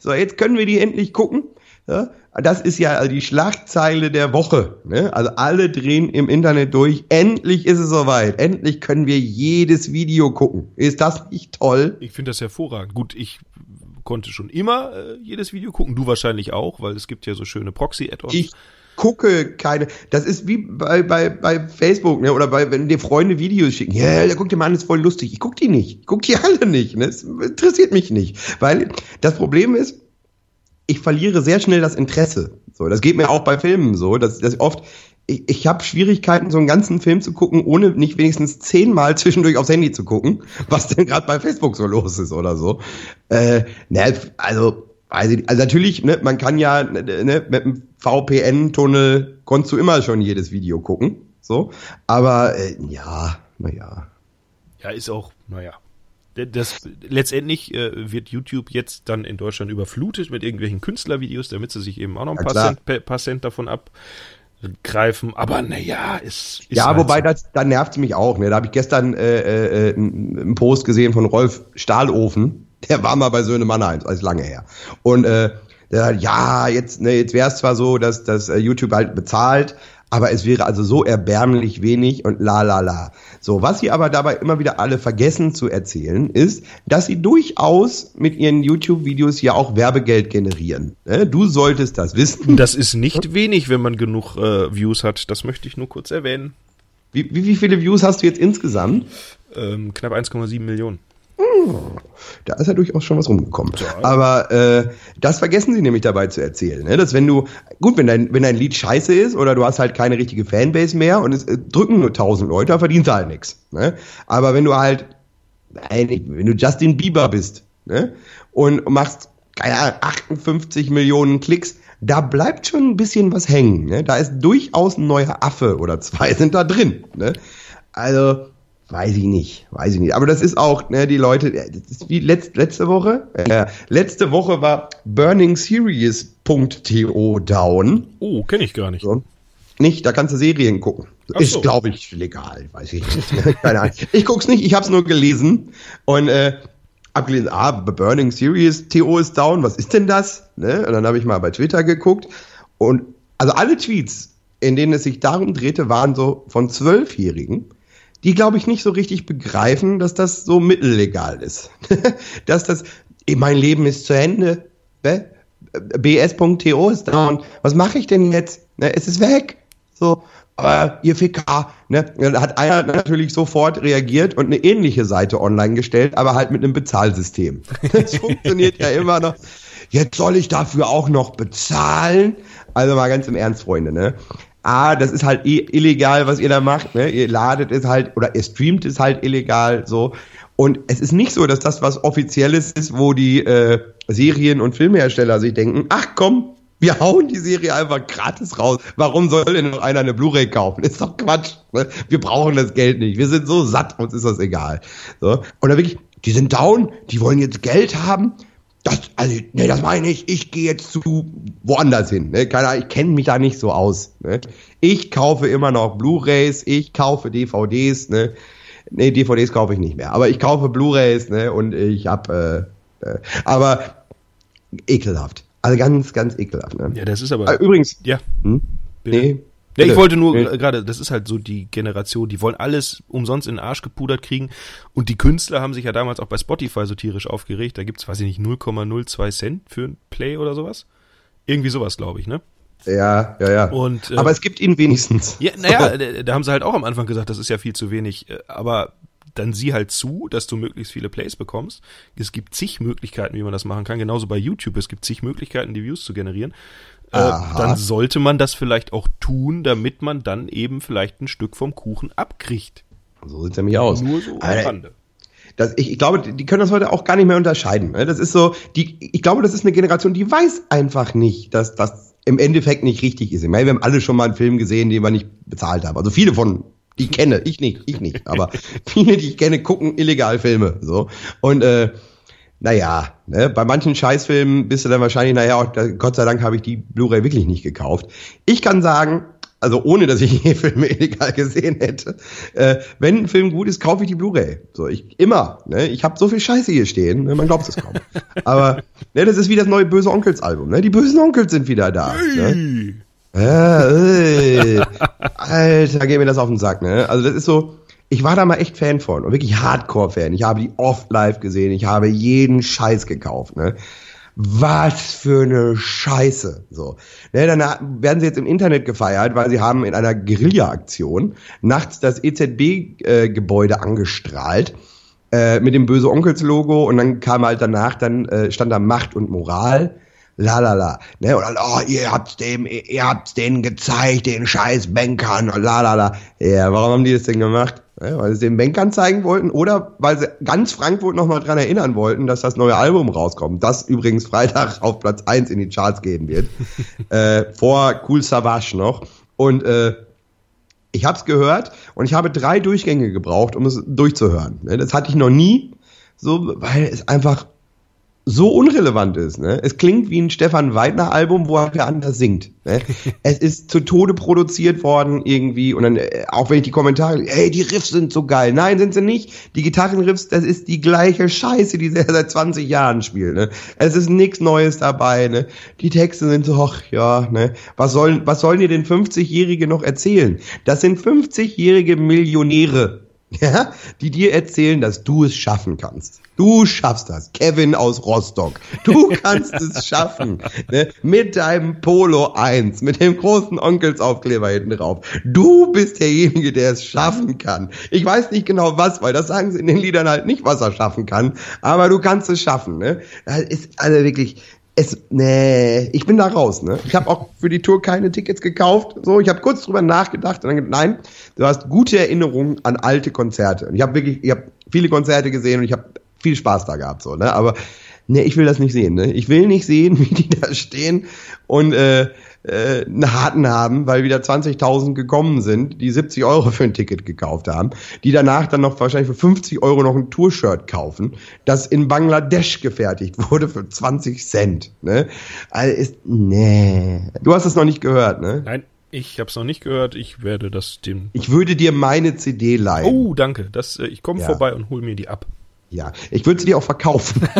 so, jetzt können wir die endlich gucken. Ja? Das ist ja die Schlagzeile der Woche. Ne? Also alle drehen im Internet durch. Endlich ist es soweit. Endlich können wir jedes Video gucken. Ist das nicht toll? Ich finde das hervorragend. Gut, ich konnte schon immer äh, jedes Video gucken. Du wahrscheinlich auch, weil es gibt ja so schöne Proxy-Add-ons. Ich gucke keine. Das ist wie bei, bei, bei Facebook, ne? Oder bei, wenn dir Freunde Videos schicken. Ja, yeah, da guck dir mal an, ist voll lustig. Ich guck die nicht. Ich guck die *laughs* alle nicht. Ne? Das interessiert mich nicht. Weil das Problem ist, ich verliere sehr schnell das Interesse. So, das geht mir auch bei Filmen so, dass, dass oft ich, ich habe Schwierigkeiten, so einen ganzen Film zu gucken, ohne nicht wenigstens zehnmal *laughs* zwischendurch aufs Handy zu gucken, was denn gerade bei Facebook so los ist oder so. Äh, ne, also also, also natürlich, ne, man kann ja ne, ne mit einem VPN-Tunnel konntest du immer schon jedes Video gucken, so. Aber äh, ja, naja. Ja, ist auch, naja, das letztendlich äh, wird YouTube jetzt dann in Deutschland überflutet mit irgendwelchen Künstlervideos, damit sie sich eben auch noch ein ja, paar, Cent, paar Cent davon abgreifen. Aber naja, ist, ist ja, halt wobei so. das, da nervt es mich auch. Ne? Da habe ich gestern äh, äh, einen Post gesehen von Rolf Stahlofen. Der war mal bei Söhne Mannheim, als lange her. Und äh, der hat, ja, jetzt, ne, jetzt wäre es zwar so, dass, dass äh, YouTube halt bezahlt, aber es wäre also so erbärmlich wenig und la la la. So, was sie aber dabei immer wieder alle vergessen zu erzählen, ist, dass sie durchaus mit ihren YouTube-Videos ja auch Werbegeld generieren. Ne? Du solltest das wissen. Das ist nicht wenig, wenn man genug äh, Views hat. Das möchte ich nur kurz erwähnen. Wie, wie, wie viele Views hast du jetzt insgesamt? Ähm, knapp 1,7 Millionen. Da ist ja durchaus schon was rumgekommen. Ja. Aber äh, das vergessen sie nämlich dabei zu erzählen. Ne? Dass wenn du, gut, wenn dein, wenn dein Lied scheiße ist oder du hast halt keine richtige Fanbase mehr und es äh, drücken nur tausend Leute, verdienst du halt nichts. Ne? Aber wenn du halt, nein, wenn du Justin Bieber bist ne? und machst, keine Ahnung, 58 Millionen Klicks, da bleibt schon ein bisschen was hängen. Ne? Da ist durchaus ein neuer Affe oder zwei *laughs* sind da drin. Ne? Also, Weiß ich nicht, weiß ich nicht. Aber das ist auch, ne, die Leute, das ist wie letzt, letzte Woche. Äh, letzte Woche war BurningSeries.to down. Oh, kenne ich gar nicht. So. Nicht, da kannst du Serien gucken. Ach ist, so. glaube ich, legal, weiß ich nicht. *laughs* Keine Ahnung. Ich guck's nicht, ich hab's nur gelesen und äh, hab gelesen, ah, Burning Series TO ist down, was ist denn das? Ne? Und dann habe ich mal bei Twitter geguckt und also alle Tweets, in denen es sich darum drehte, waren so von Zwölfjährigen die, glaube ich, nicht so richtig begreifen, dass das so mittellegal ist. *laughs* dass das, mein Leben ist zu Ende, bs.to ist und was mache ich denn jetzt? Ne, es ist weg. So, aber ihr FK, ne? Da hat einer natürlich sofort reagiert und eine ähnliche Seite online gestellt, aber halt mit einem Bezahlsystem. *laughs* Das funktioniert ja immer noch. jetzt soll ich dafür auch noch bezahlen. Also mal ganz im Ernst, Freunde, ne? A, das ist halt eh illegal, was ihr da macht, ne? Ihr ladet es halt oder ihr streamt es halt illegal so. Und es ist nicht so, dass das was Offizielles ist, wo die äh, Serien- und Filmhersteller sich denken, ach komm, wir hauen die Serie einfach gratis raus. Warum soll denn noch einer eine Blu-ray kaufen? Ist doch Quatsch. Ne? Wir brauchen das Geld nicht. Wir sind so satt, uns ist das egal. So. Dann wirklich, die sind down, die wollen jetzt Geld haben. Das, also, nee, das meine ich. Ich gehe jetzt zu woanders hin. Ne? Keine Ahnung, ich kenne mich da nicht so aus. Ne? Ich kaufe immer noch Blu-rays, ich kaufe DVDs. Ne? Nee, DVDs kaufe ich nicht mehr. Aber ich kaufe Blu-rays ne? und ich habe. Äh, äh, aber ekelhaft. Also ganz, ganz ekelhaft. Ne? Ja, das ist aber. Äh, übrigens. Ja. Hm? Bitte? Nee. Ja, ich wollte nur Nee. äh, gerade, das ist halt so die Generation, die wollen alles umsonst in den Arsch gepudert kriegen. Und die Künstler haben sich ja damals auch bei Spotify so tierisch aufgeregt. Da gibt's, weiß ich nicht, 0,02 Cent für ein Play oder sowas. Irgendwie sowas, glaube ich, ne? Ja, ja, ja. Und, äh, aber es gibt ihn wenigstens. Ja, naja, *laughs* da, da haben sie halt auch am Anfang gesagt, das ist ja viel zu wenig. äh, Aber dann sieh halt zu, dass du möglichst viele Plays bekommst. Es gibt zig Möglichkeiten, wie man das machen kann. Genauso bei YouTube. Es gibt zig Möglichkeiten, die Views zu generieren. Äh, dann sollte man das vielleicht auch tun, damit man dann eben vielleicht ein Stück vom Kuchen abkriegt. So sieht's nämlich aus. Nur so am Alter, Rande. Das, ich, ich glaube, die können das heute auch gar nicht mehr unterscheiden. ne? Das ist so, die, ich glaube, das ist eine Generation, die weiß einfach nicht, dass das im Endeffekt nicht richtig ist. Ich meine, wir haben alle schon mal einen Film gesehen, den wir nicht bezahlt haben. Also viele von, die kenne, ich nicht, ich nicht, aber *laughs* viele, die ich kenne, gucken illegal Filme. So. Und äh, naja, ne, bei manchen Scheißfilmen bist du dann wahrscheinlich, naja, Gott sei Dank habe ich die Blu-ray wirklich nicht gekauft. Ich kann sagen, also ohne dass ich *laughs* je Filme illegal gesehen hätte, äh, wenn ein Film gut ist, kaufe ich die Blu-ray. So, ich immer. Ne? Ich habe so viel Scheiße hier stehen, ne? man glaubt es kaum. *laughs* Aber ne, das ist wie das neue Böse Onkels Album. Ne? Die bösen Onkels sind wieder da. Ne? Ja, ey. Alter, geht mir das auf den Sack, ne? Also das ist so, ich war da mal echt Fan von und wirklich Hardcore-Fan. Ich habe die oft live gesehen, ich habe jeden Scheiß gekauft, ne? Was für eine Scheiße, so. Ne, dann werden sie jetzt im Internet gefeiert, weil sie haben in einer Guerilla-Aktion nachts das EZB-Gebäude angestrahlt äh, mit dem böse Onkels-Logo und dann kam halt danach, dann äh, stand da Macht und Moral la la la. Ne? Dann, oh, ihr habt's dem, ihr habt's denen gezeigt, den scheiß Bankern, la la la. Ja, warum haben die das denn gemacht? Ne? Weil sie den Bankern zeigen wollten oder weil sie ganz Frankfurt nochmal dran erinnern wollten, dass das neue Album rauskommt, das übrigens Freitag *laughs* auf Platz 1 in die Charts gehen wird. *laughs* äh, vor Cool Savage noch. Und äh, ich habe es gehört und ich habe drei Durchgänge gebraucht, um es durchzuhören. Ne? Das hatte ich noch nie, so, weil es einfach so unrelevant ist. Ne? Es klingt wie ein Stefan Weidner Album, wo er anders singt. Ne? *laughs* es ist zu Tode produziert worden irgendwie und dann äh, auch wenn ich die Kommentare, hey, die Riffs sind so geil. Nein, sind sie nicht. Die Gitarrenriffs, das ist die gleiche Scheiße, die er *laughs* seit 20 Jahren spielt. Ne? Es ist nichts Neues dabei. Ne? Die Texte sind so, ach ja, ne? Was sollen, was sollen dir denn 50-Jährige noch erzählen? Das sind 50-jährige Millionäre *laughs* ja, die dir erzählen, dass du es schaffen kannst. Du schaffst das. Kevin aus Rostock. Du *laughs* kannst es schaffen. Ne? Mit deinem Polo 1, mit dem großen Onkelsaufkleber hinten drauf. Du bist derjenige, der es schaffen kann. Ich weiß nicht genau was, weil das sagen sie in den Liedern halt nicht, was er schaffen kann. Aber du kannst es schaffen. Ne? Das ist also wirklich, es, nee, ich bin da raus, ne? Ich habe auch für die Tour keine Tickets gekauft. So, ich habe kurz drüber nachgedacht und dann gedacht, nein, du hast gute Erinnerungen an alte Konzerte. Und ich habe wirklich, ich habe viele Konzerte gesehen und ich habe viel Spaß da gehabt, so, ne? Aber nee, ich will das nicht sehen, ne? Ich will nicht sehen, *laughs* wie die da stehen und äh, äh, einen harten haben, weil wieder 20.000 gekommen sind, die 70 Euro für ein Ticket gekauft haben, die danach dann noch wahrscheinlich für 50 Euro noch ein Tour-Shirt kaufen, das in Bangladesch gefertigt *laughs* wurde für 20 Cent. Ne? Also ist, nee. Du hast es noch nicht gehört, ne? Nein, ich habe es noch nicht gehört. Ich werde das dem. Ich würde dir meine CD leihen. Oh, danke. Das, äh, ich komme Ja. vorbei und hol mir die ab. Ja, ich würde sie dir auch verkaufen. *laughs*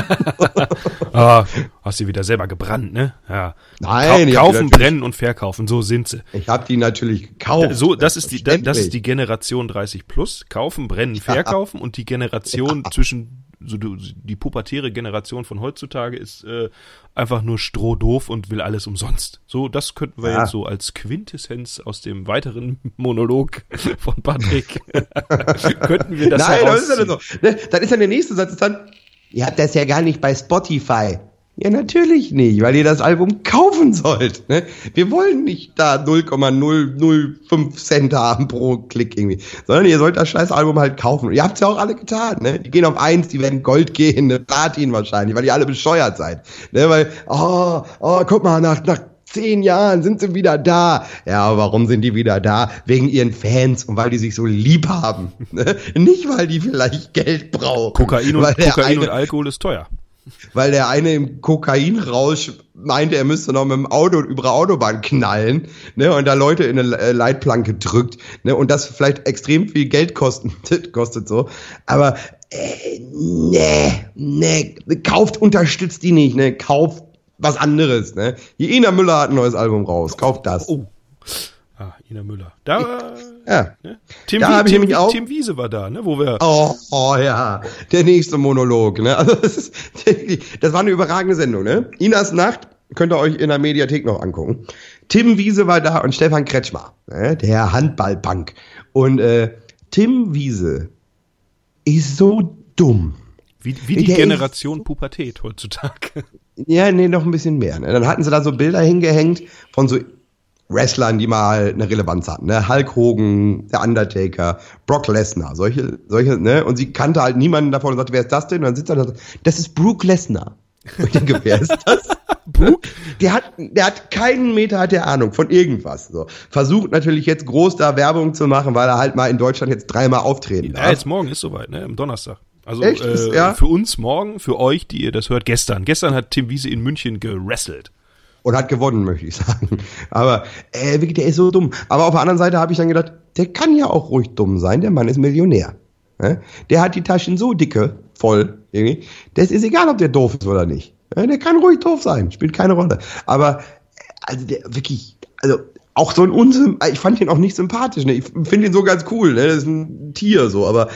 Ah, hast sie wieder selber gebrannt, ne? Ja. Nein, Kau kaufen, brennen und verkaufen, so sind sie. Ich habe die natürlich gekauft. So, das ist die, das ist die Generation 30 plus. Kaufen, brennen, verkaufen und die Generation zwischen, so die pubertäre Generation von heutzutage ist äh, einfach nur strohdoof und will alles umsonst. So, das könnten wir Ja. jetzt so als Quintessenz aus dem weiteren *laughs* Monolog von Patrick *laughs* könnten wir das Nein, das ist ja so. Ne, dann ist ja der nächste Satz dann, ihr habt das ja gar nicht bei Spotify. Ja, natürlich nicht, weil ihr das Album kaufen sollt. Ne? Wir wollen nicht da 0,005 Cent haben pro Klick irgendwie, sondern ihr sollt das scheiß Album halt kaufen. Und ihr habt es ja auch alle getan. Ne? Die gehen auf eins, die werden Gold gehen, ne? Platin wahrscheinlich, weil ihr alle bescheuert seid. Ne? Weil, oh, oh, guck mal, nach, nach zehn Jahren sind sie wieder da. Ja, aber warum sind die wieder da? Wegen ihren Fans und weil die sich so lieb haben. Ne? Nicht, weil die vielleicht Geld brauchen. Kokain und, Kokain und Alkohol ist teuer. Weil der eine im Kokainrausch meinte, er müsste noch mit dem Auto über die Autobahn knallen, ne, und da Leute in eine Leitplanke drückt, ne, und das vielleicht extrem viel Geld kostet, *laughs* kostet so. Aber äh, nee, nee, kauft, unterstützt die nicht, ne, kauft was anderes, ne. Hier Ina Müller hat ein neues Album raus, kauft das. Oh. Ah, Ina Müller. Da, Ja. ne? Tim, Da Tim, nämlich auch- Tim Wiese war da, ne? Wo wir. Oh, oh ja, der nächste Monolog. Ne? Also das, ist, *laughs* das war eine überragende Sendung. Ne? Inas Nacht könnt ihr euch in der Mediathek noch angucken. Tim Wiese war da und Stefan Kretschmer, ne? der Handballpunk. Und äh, Tim Wiese ist so dumm. Wie, wie die Der ist- Generation Pubertät heutzutage. Ja, nee, noch ein bisschen mehr. Ne? Dann hatten sie da so Bilder hingehängt von so Wrestlern, die mal eine Relevanz hatten. Ne? Hulk Hogan, der Undertaker, Brock Lesnar, solche, solche, ne? Und sie kannte halt niemanden davon und sagte, wer ist das denn? Und dann sitzt er da und sagt, das ist Brooke Lesnar. Und ich denke, wer ist das? *laughs* Brooke? Der hat, der hat keinen Meter hat der Ahnung von irgendwas. So. Versucht natürlich jetzt groß da Werbung zu machen, weil er halt mal in Deutschland jetzt dreimal auftreten Ja, darf. jetzt morgen ist soweit, ne? Am Donnerstag. Also Echt? Äh, ja? für uns morgen, für euch, die ihr das hört, gestern. Gestern hat Tim Wiese in München gewrestelt. Und hat gewonnen, möchte ich *laughs* sagen. Aber äh, wirklich, der ist so dumm. Aber auf der anderen Seite habe ich dann gedacht, der kann ja auch ruhig dumm sein. Der Mann ist Millionär. Der hat die Taschen so dicke, voll, irgendwie. Das ist egal, ob der doof ist oder nicht. Der kann ruhig doof sein, spielt keine Rolle. Aber äh, also der wirklich, also auch so ein Unsym, ich fand ihn auch nicht sympathisch. Ne? Ich finde ihn so ganz cool. Ne? Das ist ein Tier so, aber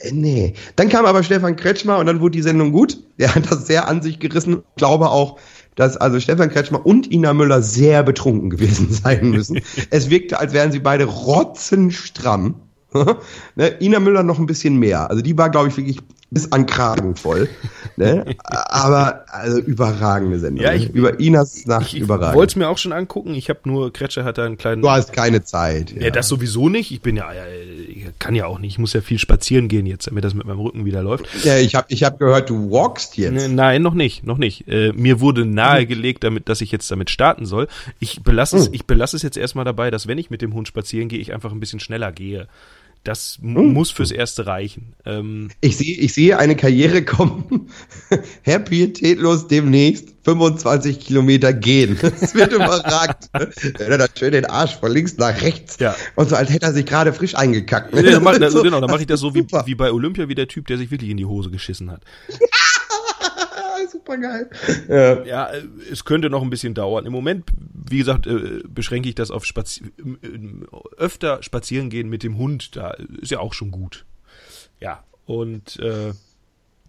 äh, nee. Dann kam aber Stefan Kretschmer und dann wurde die Sendung gut. Der hat das sehr an sich gerissen. Ich glaube auch, dass also Stefan Kretschmer und Ina Müller sehr betrunken gewesen *laughs* sein müssen. es wirkte, als wären sie beide rotzenstramm. *laughs* ne? Ina Müller noch ein bisschen mehr. Also die war, glaube ich, wirklich bis an Kragen voll. ne? Aber also überragende Sendung. Ja, ne? ich- Über Inas Nacht Ich überragend. wollte es mir auch schon angucken. Ich habe nur, Kretsche hat da einen kleinen. Du hast keine Zeit. Ja, das sowieso nicht. Ich bin ja, ja, ich kann ja auch nicht. Ich muss ja viel spazieren gehen jetzt, damit das mit meinem Rücken wieder läuft. Ja, ich habe ich hab gehört, du walkst jetzt. Ne, Nein, noch nicht, noch nicht. Äh, mir wurde nahegelegt, damit, dass ich jetzt damit starten soll. Ich belasse es, Hm. ich belasse es jetzt erstmal dabei, dass wenn ich mit dem Hund spazieren gehe, ich einfach ein bisschen schneller gehe. Das Hm. muss fürs Erste reichen. Ähm, Ich sehe, ich sehe eine Karriere kommen. *laughs* Herr Pietätlos demnächst 25 Kilometer gehen. *laughs* Das wird überragt. Wenn *laughs* er dann schön den Arsch von links nach rechts. Ja. Und so, als hätte er sich gerade frisch eingekackt. ne? nee, dann mach, also so- genau, dann mache ich das so wie, wie bei Olympia, wie der Typ, der sich wirklich in die Hose geschissen hat. Super geil. Ja. Ja, äh, es könnte noch ein bisschen dauern. Im Moment, wie gesagt, äh, beschränke ich das auf Spazi äh, öfter spazieren gehen mit dem Hund. Da ist ja auch schon gut. Ja, und äh,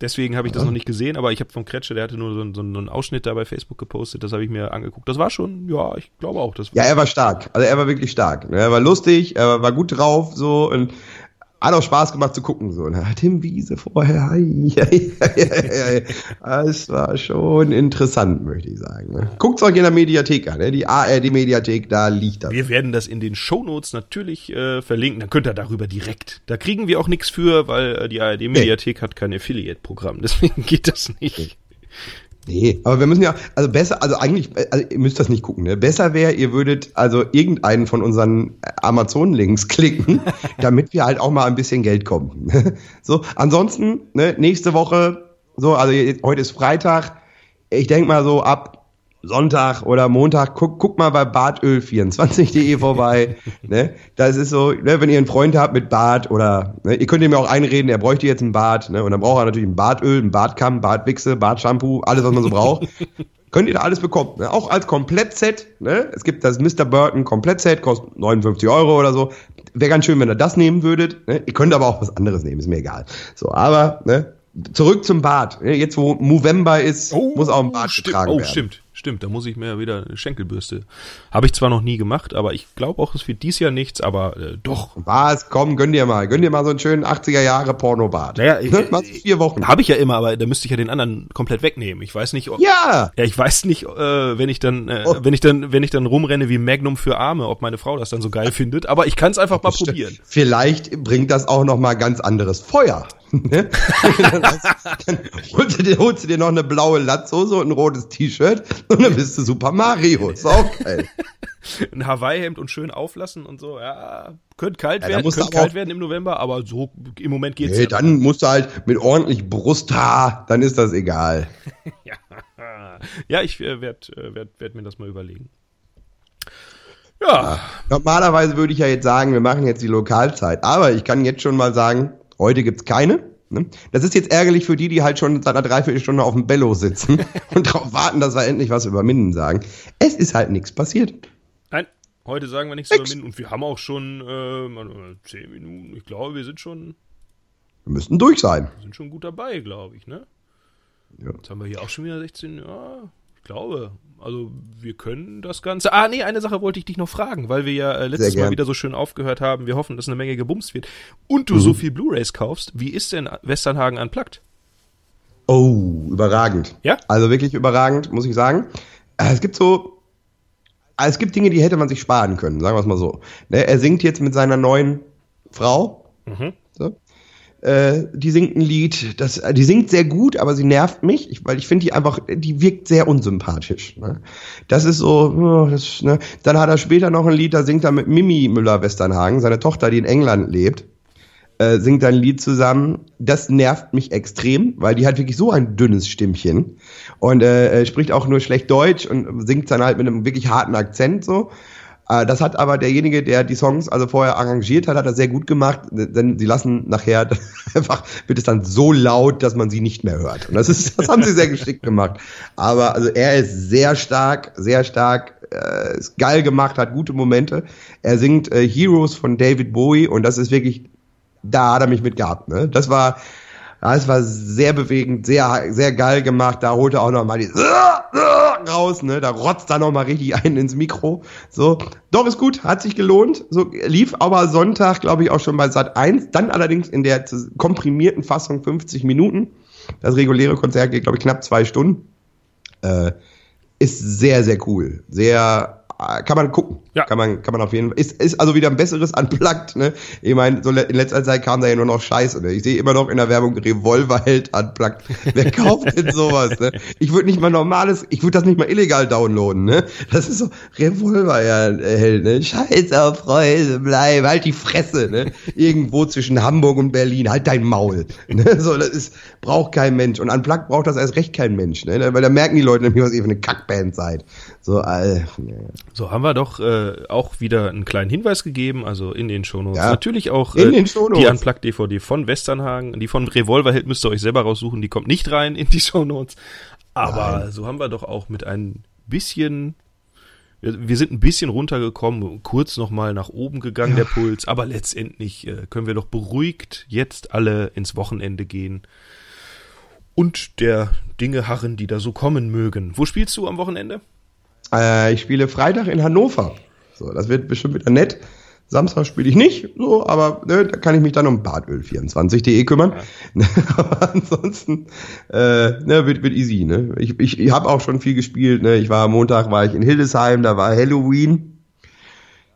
deswegen habe ich das noch nicht gesehen, aber ich habe von Kretsche, der hatte nur so, einen- so einen Ausschnitt da bei Facebook gepostet, das habe ich mir angeguckt. Das war schon, ja, ich glaube auch. Das Ja, er war stark. Also er war wirklich stark. ne? Er war lustig, er war gut drauf, so und hat auch Spaß gemacht zu gucken. So. Ne? Tim Wiese vorher. Ei, ei, ei, ei. Es war schon interessant, möchte ich sagen. Ne? Guckt euch in der Mediathek an. Ne? Die ARD-Mediathek, da liegt das. Wir werden das in den Shownotes natürlich äh, verlinken. Dann könnt ihr darüber direkt. Da kriegen wir auch nichts für, weil äh, die ARD-Mediathek hat kein Affiliate-Programm. *laughs* Deswegen geht das nicht. Nee, aber wir müssen ja, also besser, also eigentlich, also ihr müsst das nicht gucken, ne? Besser wäre, ihr würdet also irgendeinen von unseren Amazon-Links *laughs* klicken, damit wir halt auch mal ein bisschen Geld kommen. *laughs* so, ansonsten, ne, nächste Woche, so, also heute ist Freitag, ich denke mal so ab Sonntag oder Montag, guck, guck mal bei bartöl24.de *laughs* vorbei. ne? Das ist so, ne, wenn ihr einen Freund habt mit Bart oder ne, ihr könnt ihm ja auch einreden, er bräuchte jetzt ein Bart, ne? Und dann braucht er natürlich ein Bartöl, ein Bartkamm, Bartwichse, Bartshampoo, alles, was man so braucht. *laughs* Könnt ihr da alles bekommen. Ne? Auch als Komplettset. Ne? Es gibt das Mr. Burton Komplettset, kostet 59 Euro oder so. Wäre ganz schön, wenn ihr das nehmen würdet. Ne? Ihr könnt aber auch was anderes nehmen, ist mir egal. So, aber ne? Zurück zum Bart. Jetzt, wo Movember ist, muss auch ein Bart stimmt. getragen Oh, werden. stimmt, stimmt. Da muss ich mir wieder eine Schenkelbürste. Habe ich zwar noch nie gemacht, aber ich glaube auch, es wird dies Jahr nichts, aber äh, doch. Was? Komm, gönn dir mal. Gönn dir mal so einen schönen 80er Jahre Pornobart. Naja, Ne? Mal so vier Wochen. Habe ich ja immer, aber da müsste ich ja den anderen komplett wegnehmen. Ich weiß nicht, ob, Ja! ja, ich weiß nicht, äh, wenn ich dann, äh, Oh. wenn ich dann, wenn ich dann rumrenne wie Magnum für Arme, ob meine Frau das dann so geil findet. Aber ich kann es einfach mal probieren. Vielleicht bringt das auch noch mal ganz anderes Feuer. *laughs* Ne? *laughs* dann holst du, dir, holst du dir noch eine blaue Latzhose und ein rotes T-Shirt *laughs* und dann bist du Super Mario. Ist auch geil. *laughs* Ein Hawaii-Hemd und schön auflassen und so. Ja, könnte kalt Ja, werden, könnte kalt werden im November, aber so im Moment geht's Nee, ja. dann musst du halt mit ordentlich Brusthaar, dann ist das egal. *laughs* Ja, ich äh, werde äh, werd, werd mir das mal überlegen. Ja, Normalerweise würde ich ja jetzt sagen, wir machen jetzt die Lokalzeit. Aber ich kann jetzt schon mal sagen, heute gibt's keine. Ne? Das ist jetzt ärgerlich für die, die halt schon seit einer Dreiviertelstunde auf dem Bello sitzen *laughs* und darauf warten, dass wir endlich was über Minden sagen. Es ist halt nichts passiert. nein, heute sagen wir nichts über Minden und wir haben auch schon äh, mal, zehn Minuten. Ich glaube, wir sind schon, Wir müssten durch sein. sind schon gut dabei, glaube ich, ne? Ja. Jetzt haben wir hier auch schon wieder 16, ja, ich glaube. Also wir können das Ganze. Ah, nee, eine Sache wollte ich dich noch fragen, weil wir ja äh, letztes Mal wieder so schön aufgehört haben. Wir hoffen, dass eine Menge gebumst wird. Und du Mhm. so viel Blu-Rays kaufst. Wie ist denn Westernhagen unplugged? Oh, überragend. Ja? Also wirklich überragend, muss ich sagen. Äh, Es gibt so, äh, es gibt Dinge, die hätte man sich sparen können, sagen wir es mal so. Ne, Er singt jetzt mit seiner neuen Frau. Mhm. Äh, die singt ein Lied, das, äh, die singt sehr gut, aber sie nervt mich, ich, weil ich finde die einfach, die wirkt sehr unsympathisch. Ne? Das ist so, oh, das, ne? dann hat er später noch ein Lied, da singt er mit Mimi Müller-Westernhagen, seine Tochter, die in England lebt äh, singt ein Lied zusammen. Das nervt mich extrem, weil die hat wirklich so ein dünnes Stimmchen und äh, äh, spricht auch nur schlecht Deutsch und singt dann halt mit einem wirklich harten Akzent so. Äh, das hat aber derjenige, der die Songs also vorher arrangiert hat, hat das sehr gut gemacht, denn sie lassen nachher *laughs* einfach, wird es dann so laut, dass man sie nicht mehr hört. Und das ist, das haben sie sehr geschickt gemacht. Aber also er ist sehr stark, sehr stark, äh, ist geil gemacht, hat gute Momente. Er singt äh, Heroes von David Bowie und das ist wirklich da hat er mich mit gehabt. Ne? Das war, das war sehr bewegend, sehr, sehr geil gemacht. Da holt er auch noch mal die raus, ne? Da rotzt er noch mal richtig einen ins Mikro. So, doch ist gut, hat sich gelohnt. So lief aber Sonntag, glaube ich, auch schon bei Sat 1. Dann allerdings in der komprimierten Fassung 50 Minuten. Das reguläre Konzert geht, glaube ich, knapp zwei Stunden. Äh, ist sehr, sehr cool. Sehr, kann man gucken. Ja. Kann man, kann man auf jeden Fall. Ist, ist also wieder ein besseres Unplugged, ne? Ich meine, so in letzter Zeit kam da ja nur noch Scheiße, ne? Ich sehe immer noch in der Werbung Revolverheld Unplugged. Wer kauft denn sowas, ne? Ich würde nicht mal normales, ich würde das nicht mal illegal downloaden, ne? Das ist so Revolverheld, ne? Scheiß auf Freude, bleib, halt die Fresse, ne? Irgendwo zwischen Hamburg und Berlin, halt dein Maul, ne? So, das ist, braucht kein Mensch. Und Unplugged braucht das erst recht kein Mensch, ne? Weil da merken die Leute nämlich, was ihr für eine Kackband seid. So, äh, So haben wir doch äh, auch wieder einen kleinen Hinweis gegeben, also in den Shownotes. Ja. Natürlich auch In äh, die Unplugged-DVD von Westernhagen. Die von Revolverheld müsst ihr euch selber raussuchen, die kommt nicht rein in die *laughs* Shownotes. Aber so haben wir doch auch mit ein bisschen wir, sind ein bisschen runtergekommen, kurz nochmal nach oben gegangen, der Puls, aber letztendlich äh, können wir doch beruhigt jetzt alle ins Wochenende gehen und der Dinge harren, die da so kommen mögen. Wo spielst du am Wochenende? Äh, ich spiele Freitag in Hannover. So, das wird bestimmt wieder nett. Samstag spiele ich nicht, so, aber ne, da kann ich mich dann um badöl24.de kümmern. *laughs* aber ansonsten äh, ne, wird, wird easy. Ne? Ich, ich, ich habe auch schon viel gespielt. Ne? Ich war Montag war ich in Hildesheim, da war Halloween.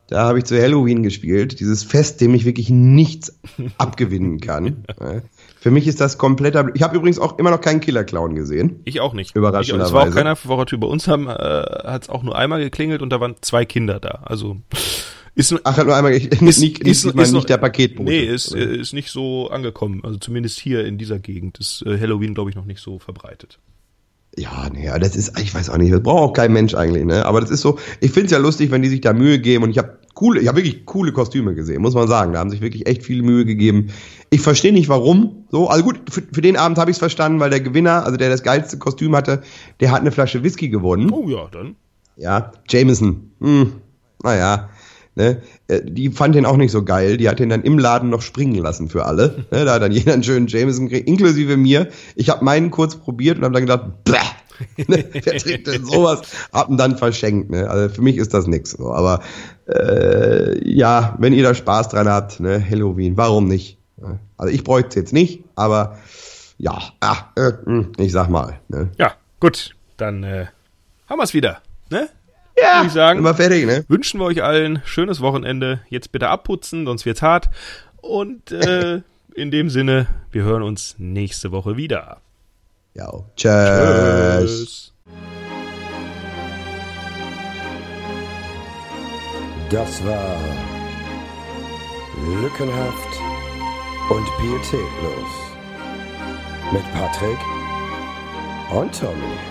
Da habe ich zu Halloween gespielt. Dieses Fest, dem ich wirklich nichts abgewinnen kann. *laughs* Für mich ist das kompletter. Ich habe übrigens auch immer noch keinen Killer-Clown gesehen. Ich auch nicht. Überraschenderweise. Ich, es war auch keiner vor der Tür. Bei uns haben äh, hat es auch nur einmal geklingelt und da waren zwei Kinder da. Also ist Ach, hat nur einmal ich, ist, nicht, ist, mal ist nicht der Paketbote. Nee, ist, äh, ist nicht so angekommen. Also zumindest hier in dieser Gegend ist äh, Halloween, glaube ich, noch nicht so verbreitet. Ja, nee, ja, das ist, ich weiß auch nicht, das braucht auch kein Mensch eigentlich, ne? Aber das ist so, ich find's ja lustig, wenn die sich da Mühe geben und ich habe coole, ich habe wirklich coole Kostüme gesehen, muss man sagen. Da haben sich wirklich echt viel Mühe gegeben. Ich verstehe nicht warum. So, also gut, für, für den Abend habe ich's verstanden, weil der Gewinner, also der das geilste Kostüm hatte, der hat eine Flasche Whisky gewonnen. Oh ja, dann. Ja, Jameson. Hm, naja. Ne, äh, die fand den auch nicht so geil. Die hat den dann im Laden noch springen lassen für alle. *laughs* Ne, da hat dann jeder einen schönen Jameson gekriegt, inklusive mir. Ich habe meinen kurz probiert und habe dann gedacht, bäh, *laughs* ne, wer trinkt denn sowas? Hab ihn dann verschenkt. Ne? Also für mich ist das nix. So. Aber äh, ja, wenn ihr da Spaß dran habt, ne, Halloween, warum nicht? Also ich bräuchte es jetzt nicht, aber ja, ah, äh, ich sag mal. Ne? Ja, gut, dann äh, haben wir es wieder. Ja, Würde ich sagen, immer fertig, ne? wünschen wir euch allen schönes Wochenende. Jetzt bitte abputzen, sonst wird's hart. Und äh, *laughs* in dem Sinne, wir hören uns nächste Woche wieder. Ja, tschüss. Das war Lückenhaft und Pietätlos mit Patrick und Tommy.